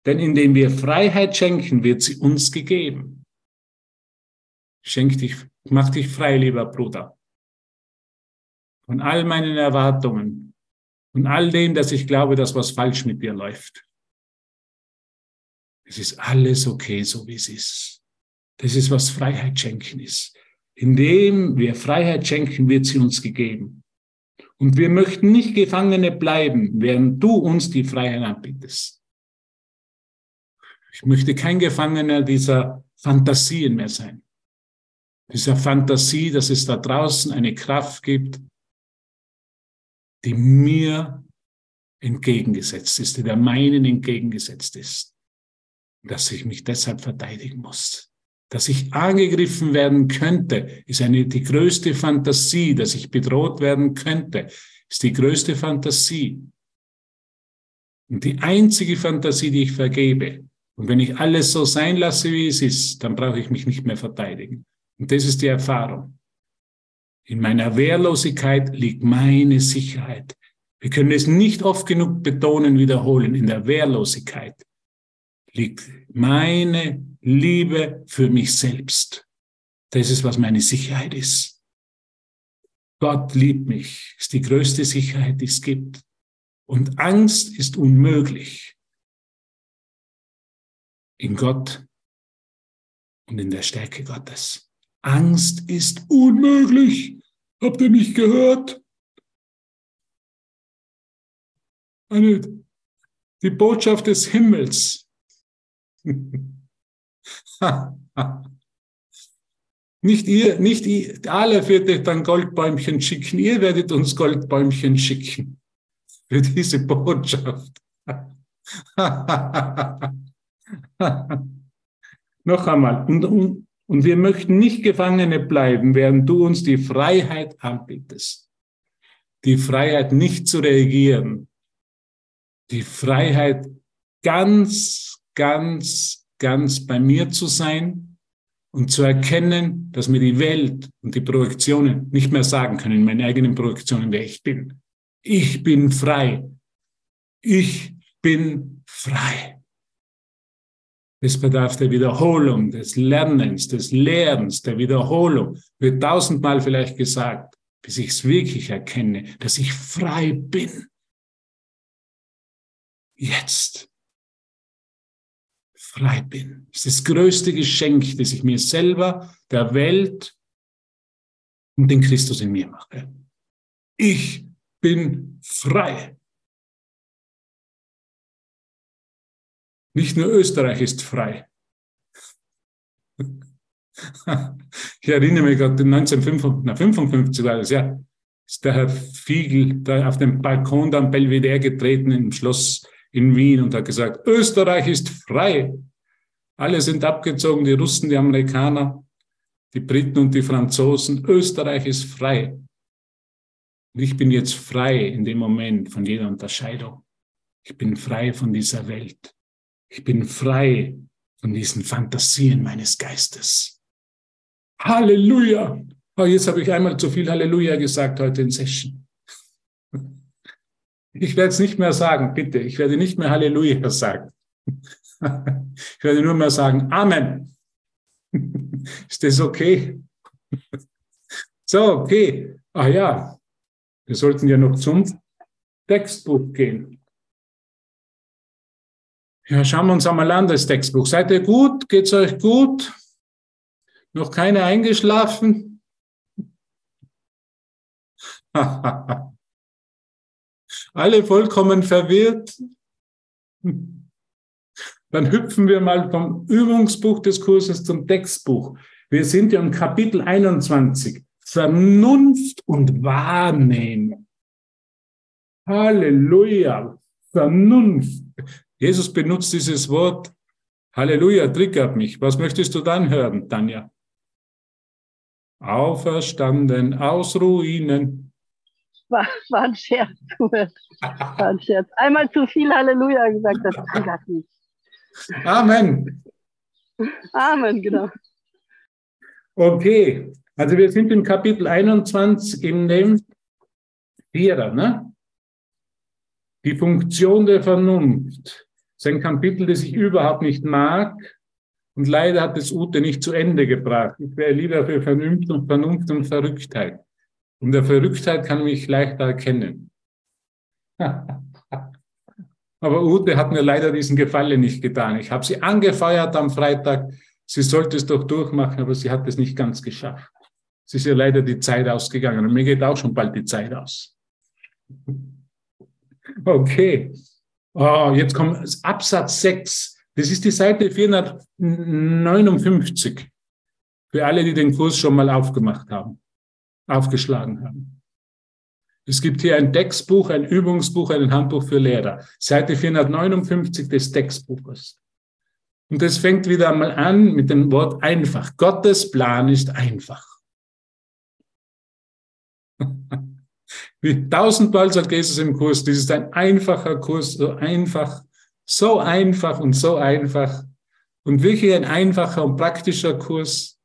Denn indem wir Freiheit schenken, wird sie uns gegeben. Schenk dich, mach dich frei, lieber Bruder. Von all meinen Erwartungen, von all dem, dass ich glaube, dass was falsch mit dir läuft. Es ist alles okay, so wie es ist. Das ist, was Freiheit schenken ist. Indem wir Freiheit schenken, wird sie uns gegeben. Und wir möchten nicht Gefangene bleiben, während du uns die Freiheit anbietest. Ich möchte kein Gefangener dieser Fantasien mehr sein. Dieser Fantasie, dass es da draußen eine Kraft gibt, die mir entgegengesetzt ist, die der meinen entgegengesetzt ist. Dass ich mich deshalb verteidigen muss. Dass ich angegriffen werden könnte, ist eine, die größte Fantasie, dass ich bedroht werden könnte, ist die größte Fantasie. Und die einzige Fantasie, die ich vergebe, und wenn ich alles so sein lasse, wie es ist, dann brauche ich mich nicht mehr verteidigen. Und das ist die Erfahrung. In meiner Wehrlosigkeit liegt meine Sicherheit. Wir können es nicht oft genug betonen, wiederholen. In der Wehrlosigkeit liegt meine Liebe für mich selbst. Das ist, was meine Sicherheit ist. Gott liebt mich, ist die größte Sicherheit, die es gibt. Und Angst ist unmöglich in Gott und in der Stärke Gottes. Angst ist unmöglich. Habt ihr mich gehört? Eine, die Botschaft des Himmels. nicht ihr, nicht ihr, alle werdet dann Goldbäumchen schicken, ihr werdet uns Goldbäumchen schicken für diese Botschaft. Noch einmal. Und, und, und wir möchten nicht Gefangene bleiben, während du uns die Freiheit anbietest. Die Freiheit nicht zu reagieren. Die Freiheit ganz, ganz, ganz bei mir zu sein und zu erkennen, dass mir die Welt und die Projektionen nicht mehr sagen können, meine eigenen Projektionen, wer ich bin. Ich bin frei. Ich bin frei. Es bedarf der Wiederholung, des Lernens, des Lehrens, der Wiederholung. Wird tausendmal vielleicht gesagt, bis ich es wirklich erkenne, dass ich frei bin. Jetzt. Frei bin. Das ist das größte Geschenk, das ich mir selber, der Welt und den Christus in mir mache. Ich bin frei. Nicht nur Österreich ist frei. Ich erinnere mich gerade, 1955 war das, ja, ist der Herr Fiegel da auf dem Balkon da am Belvedere getreten im Schloss in Wien und hat gesagt, Österreich ist frei. Alle sind abgezogen, die Russen, die Amerikaner, die Briten und die Franzosen. Österreich ist frei. Und ich bin jetzt frei in dem Moment von jeder Unterscheidung. Ich bin frei von dieser Welt. Ich bin frei von diesen Fantasien meines Geistes. Halleluja! Oh, jetzt habe ich einmal zu viel Halleluja gesagt heute in Session. Ich werde es nicht mehr sagen, bitte. Ich werde nicht mehr Halleluja sagen. Ich werde nur mehr sagen Amen. Ist das okay? So, okay. Ah ja, wir sollten ja noch zum Textbuch gehen. Ja, schauen wir uns einmal an, das Textbuch. Seid ihr gut? Geht's euch gut? Noch keine eingeschlafen? Alle vollkommen verwirrt? Dann hüpfen wir mal vom Übungsbuch des Kurses zum Textbuch. Wir sind ja im Kapitel 21. Vernunft und Wahrnehmung. Halleluja. Vernunft. Jesus benutzt dieses Wort. Halleluja, triggert mich. Was möchtest du dann hören, Tanja? Auferstanden aus Ruinen. War, war ein Scherz. War ein Scherz. Einmal zu viel Halleluja gesagt, das triggert mich. Amen. Amen, genau. Okay, also wir sind im Kapitel 21 in dem Vierer, ne? Die Funktion der Vernunft. Das ist ein Kapitel, das ich überhaupt nicht mag. Und leider hat es Ute nicht zu Ende gebracht. Ich wäre lieber für Vernunft und Vernunft und Verrücktheit. Und der Verrücktheit kann mich leichter erkennen. Aber Ute hat mir leider diesen Gefallen nicht getan. Ich habe sie angefeuert am Freitag. Sie sollte es doch durchmachen, aber sie hat es nicht ganz geschafft. Es ist ihr leider die Zeit ausgegangen. Und mir geht auch schon bald die Zeit aus. Okay. Oh, jetzt kommt Absatz 6. Das ist die Seite 459. Für alle, die den Kurs schon mal aufgemacht haben, aufgeschlagen haben. Es gibt hier ein Textbuch, ein Übungsbuch, ein Handbuch für Lehrer. Seite 459 des Textbuches. Und das fängt wieder einmal an mit dem Wort einfach. Gottes Plan ist einfach. Wie tausendmal sagt Jesus im Kurs, das ist ein einfacher Kurs, so einfach, so einfach und so einfach. Und wirklich ein einfacher und praktischer Kurs.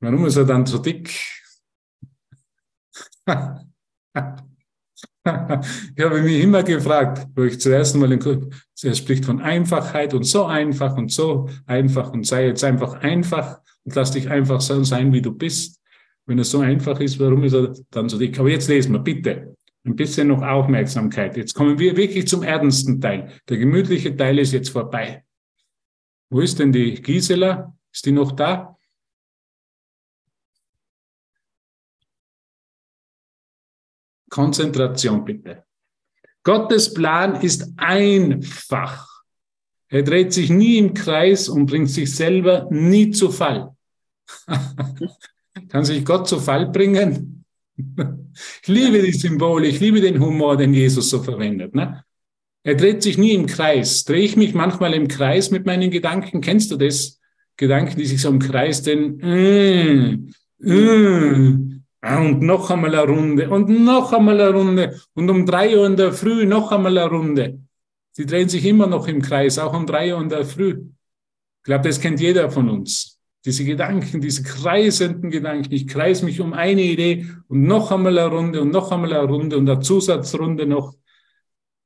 Warum ist er dann so dick? ich habe mich immer gefragt, wo ich zuerst mal den Kurs, er spricht von Einfachheit und so einfach und so einfach und sei jetzt einfach einfach und lass dich einfach so sein, wie du bist. Wenn es so einfach ist, warum ist er dann so dick? Aber jetzt lesen wir bitte ein bisschen noch Aufmerksamkeit. Jetzt kommen wir wirklich zum ernsten Teil. Der gemütliche Teil ist jetzt vorbei. Wo ist denn die Gisela? Ist die noch da? Konzentration bitte. Gottes Plan ist einfach. Er dreht sich nie im Kreis und bringt sich selber nie zu Fall. Kann sich Gott zu Fall bringen? ich liebe die Symbole, ich liebe den Humor, den Jesus so verwendet. Ne? Er dreht sich nie im Kreis. Drehe ich mich manchmal im Kreis mit meinen Gedanken? Kennst du das? Gedanken, die sich so im Kreis den mm, mm, und noch einmal eine Runde und noch einmal eine Runde und um drei Uhr in der Früh noch einmal eine Runde. Sie drehen sich immer noch im Kreis, auch um drei Uhr in der Früh. Ich glaube, das kennt jeder von uns. Diese Gedanken, diese kreisenden Gedanken. Ich kreise mich um eine Idee und noch einmal eine Runde und noch einmal eine Runde und eine Zusatzrunde noch.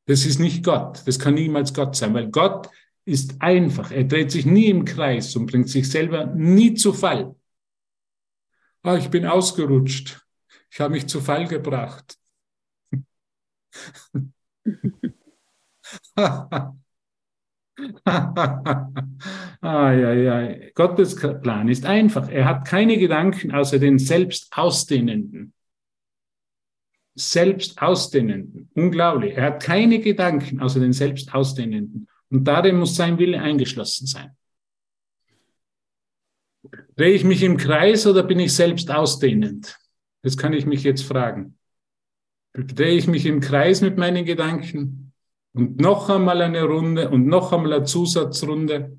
Das ist nicht Gott. Das kann niemals Gott sein, weil Gott ist einfach. Er dreht sich nie im Kreis und bringt sich selber nie zu Fall. Ah, ich bin ausgerutscht. Ich habe mich zu Fall gebracht. ah, ja, ja. Gottes Plan ist einfach. Er hat keine Gedanken außer den selbst ausdehnenden. Selbst ausdehnenden. Unglaublich. Er hat keine Gedanken außer den selbst ausdehnenden. Und darin muss sein Wille eingeschlossen sein. Drehe ich mich im Kreis oder bin ich selbst ausdehnend? Das kann ich mich jetzt fragen. Drehe ich mich im Kreis mit meinen Gedanken Und noch einmal eine Runde und noch einmal eine Zusatzrunde.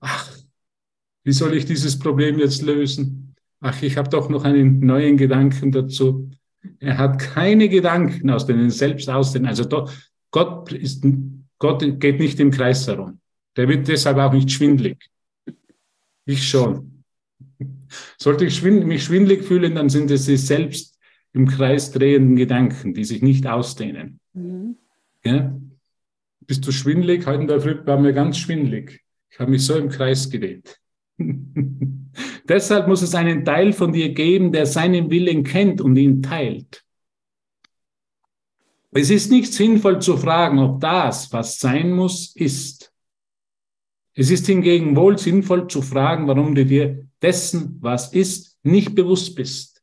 Ach, wie soll ich dieses Problem jetzt lösen? Ach, ich habe doch noch einen neuen Gedanken dazu. Er hat keine Gedanken aus denen selbst ausdehnen. Also doch, Gott, ist, Gott geht nicht im Kreis herum. Der wird deshalb auch nicht schwindlig. Ich schon. Sollte ich schwind, mich schwindlig fühlen, dann sind es die selbst im Kreis drehenden Gedanken, die sich nicht ausdehnen. Mhm. Ja? Bist du schwindlig? Heute in der Früh war mir ganz schwindlig. Ich habe mich so im Kreis gedreht. Deshalb muss es einen Teil von dir geben, der seinen Willen kennt und ihn teilt. Es ist nicht sinnvoll zu fragen, ob das, was sein muss, ist. Es ist hingegen wohl sinnvoll zu fragen, warum du dir dessen, was ist, nicht bewusst bist.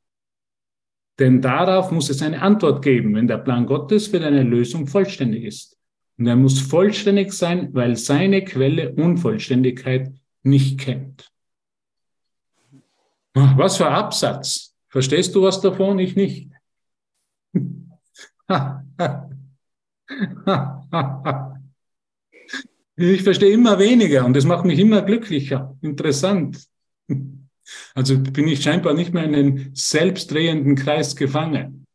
Denn darauf muss es eine Antwort geben, wenn der Plan Gottes für deine Lösung vollständig ist. Und er muss vollständig sein, weil seine Quelle Unvollständigkeit nicht kennt. Was für Absatz. Verstehst du was davon? Ich nicht. Ich verstehe immer weniger und das macht mich immer glücklicher. Interessant. Also bin ich scheinbar nicht mehr in einem selbstdrehenden Kreis gefangen.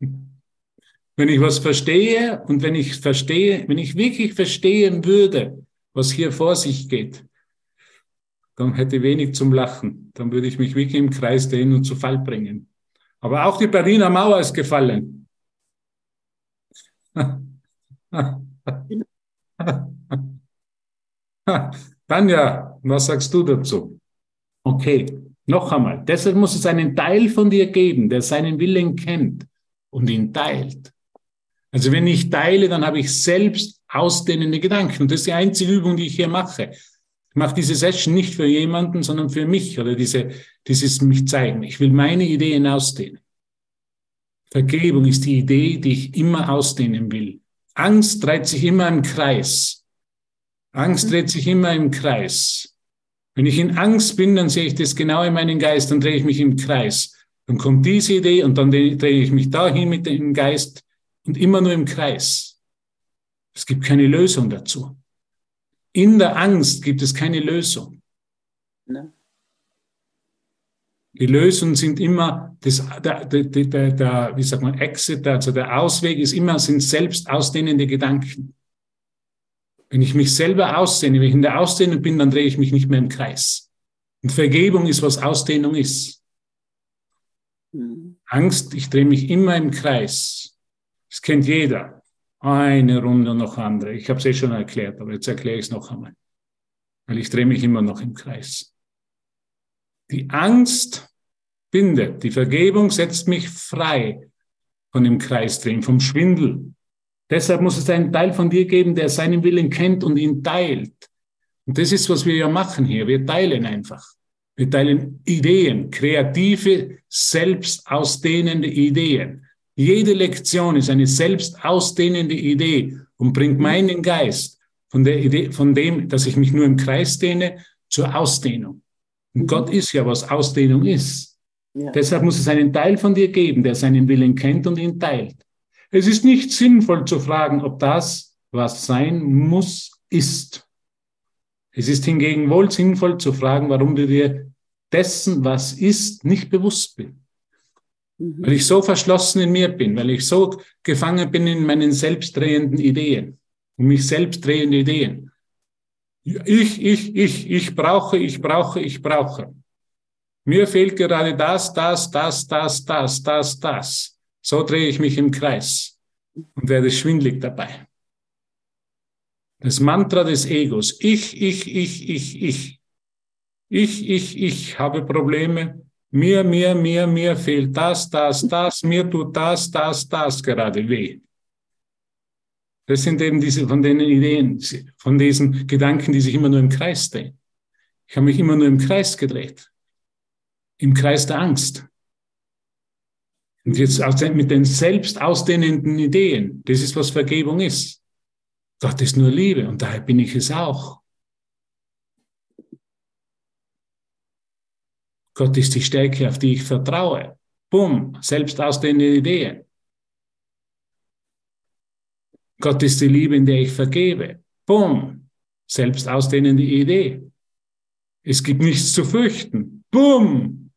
Wenn ich was verstehe und wenn ich verstehe, wenn ich wirklich verstehen würde, was hier vor sich geht, dann hätte ich wenig zum Lachen. Dann würde ich mich wirklich im Kreis drehen und zu Fall bringen. Aber auch die Berliner Mauer ist gefallen. Tanja, was sagst du dazu? Okay, noch einmal. Deshalb muss es einen Teil von dir geben, der seinen Willen kennt und ihn teilt. Also wenn ich teile, dann habe ich selbst ausdehnende Gedanken. Und das ist die einzige Übung, die ich hier mache. Ich mache diese Session nicht für jemanden, sondern für mich oder diese, dieses mich zeigen. Ich will meine Ideen ausdehnen. Vergebung ist die Idee, die ich immer ausdehnen will. Angst dreht sich immer im Kreis. Angst mhm. dreht sich immer im Kreis. Wenn ich in Angst bin, dann sehe ich das genau in meinen Geist, dann drehe ich mich im Kreis. Dann kommt diese Idee und dann drehe ich mich dahin mit dem Geist und immer nur im Kreis. Es gibt keine Lösung dazu. In der Angst gibt es keine Lösung. Ne? Die Lösungen sind immer, das, der, der, der, der, wie sagt man, Exit, also der Ausweg ist immer, sind selbst ausdehnende Gedanken. Wenn ich mich selber ausdehne, wenn ich in der Ausdehnung bin, dann drehe ich mich nicht mehr im Kreis. Und Vergebung ist, was Ausdehnung ist. Mhm. Angst, ich drehe mich immer im Kreis. Das kennt jeder. Eine Runde und noch andere. Ich habe es eh schon erklärt, aber jetzt erkläre ich es noch einmal. Weil ich drehe mich immer noch im Kreis. Die Angst bindet. Die Vergebung setzt mich frei von dem Kreisdrehen, vom Schwindel, Deshalb muss es einen Teil von dir geben, der seinen Willen kennt und ihn teilt. Und das ist, was wir ja machen hier. Wir teilen einfach. Wir teilen Ideen, kreative, selbst ausdehnende Ideen. Jede Lektion ist eine selbst ausdehnende Idee und bringt meinen Geist von der Idee, von dem, dass ich mich nur im Kreis dehne, zur Ausdehnung. Und mhm. Gott ist ja, was Ausdehnung ist. Ja. Deshalb muss es einen Teil von dir geben, der seinen Willen kennt und ihn teilt. Es ist nicht sinnvoll zu fragen, ob das, was sein muss, ist. Es ist hingegen wohl sinnvoll zu fragen, warum du dir dessen, was ist, nicht bewusst bist. Mhm. Weil ich so verschlossen in mir bin, weil ich so gefangen bin in meinen selbstdrehenden Ideen und mich selbst drehende Ideen. Ich, ich, ich, ich brauche, ich brauche, ich brauche. Mir fehlt gerade das, das, das, das, das, das, das. So drehe ich mich im Kreis und werde schwindlig dabei. Das Mantra des Egos. Ich, ich, ich, ich, ich. Ich, ich, ich habe Probleme. Mir, mir, mir, mir fehlt das, das, das. Mir tut das, das, das gerade weh. Das sind eben diese, von den Ideen, von diesen Gedanken, die sich immer nur im Kreis drehen. Ich habe mich immer nur im Kreis gedreht. Im Kreis der Angst. Und jetzt mit den selbst ausdehnenden Ideen, das ist, was Vergebung ist. Gott ist nur Liebe und daher bin ich es auch. Gott ist die Stärke, auf die ich vertraue. Bumm, selbst ausdehnende Ideen. Gott ist die Liebe, in der ich vergebe. Bumm. Selbst ausdehnende Idee. Es gibt nichts zu fürchten. Bumm.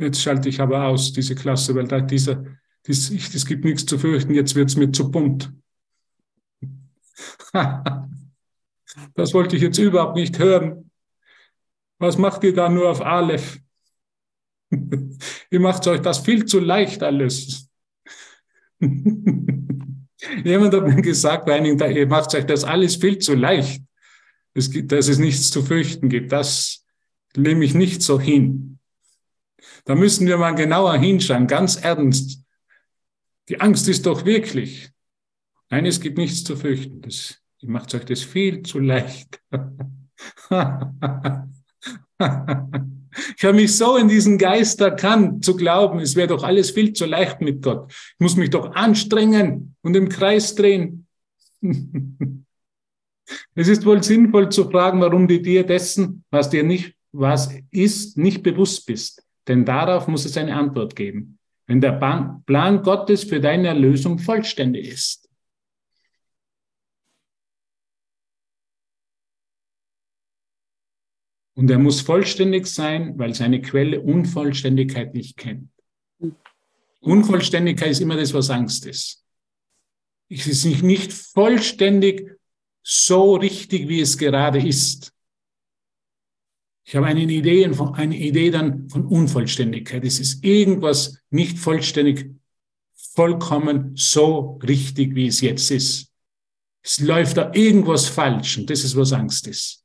Jetzt schalte ich aber aus, diese Klasse, weil da dieser, dies, es gibt nichts zu fürchten, jetzt wird es mir zu bunt. das wollte ich jetzt überhaupt nicht hören. Was macht ihr da nur auf Aleph? ihr macht euch das viel zu leicht alles. Jemand hat mir gesagt, ihr macht euch das alles viel zu leicht. Es gibt, dass es nichts zu fürchten gibt. Das nehme ich nicht so hin. Da müssen wir mal genauer hinschauen, ganz ernst. Die Angst ist doch wirklich. Nein, es gibt nichts zu fürchten. Das, ihr macht euch das viel zu leicht. Ich habe mich so in diesen Geist erkannt, zu glauben, es wäre doch alles viel zu leicht mit Gott. Ich muss mich doch anstrengen und im Kreis drehen. Es ist wohl sinnvoll zu fragen, warum du dir dessen, was dir nicht, was ist, nicht bewusst bist. Denn darauf muss es eine Antwort geben, wenn der Plan Gottes für deine Erlösung vollständig ist. Und er muss vollständig sein, weil seine Quelle Unvollständigkeit nicht kennt. Unvollständigkeit ist immer das, was Angst ist. Es ist nicht vollständig so richtig, wie es gerade ist. Ich habe eine Idee, eine Idee dann von Unvollständigkeit. Es ist irgendwas nicht vollständig, vollkommen so richtig, wie es jetzt ist. Es läuft da irgendwas falsch und das ist, was Angst ist.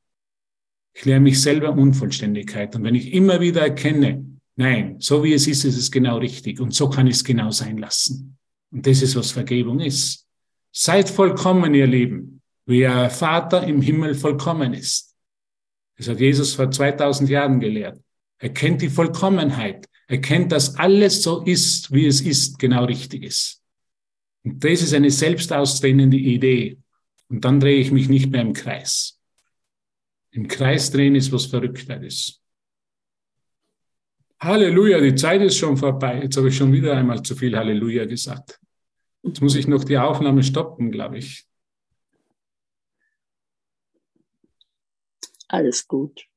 Ich lehre mich selber Unvollständigkeit. Und wenn ich immer wieder erkenne, nein, so wie es ist, ist es genau richtig. Und so kann ich es genau sein lassen. Und das ist, was Vergebung ist. Seid vollkommen, ihr Lieben, wie ihr Vater im Himmel vollkommen ist. Das hat Jesus vor 2000 Jahren gelehrt. Er kennt die Vollkommenheit. Er kennt, dass alles so ist, wie es ist, genau richtig ist. Und das ist eine selbstausdehnende Idee. Und dann drehe ich mich nicht mehr im Kreis. Im Kreis drehen ist was Verrücktes. Halleluja, die Zeit ist schon vorbei. Jetzt habe ich schon wieder einmal zu viel Halleluja gesagt. Jetzt muss ich noch die Aufnahme stoppen, glaube ich. Alles gut.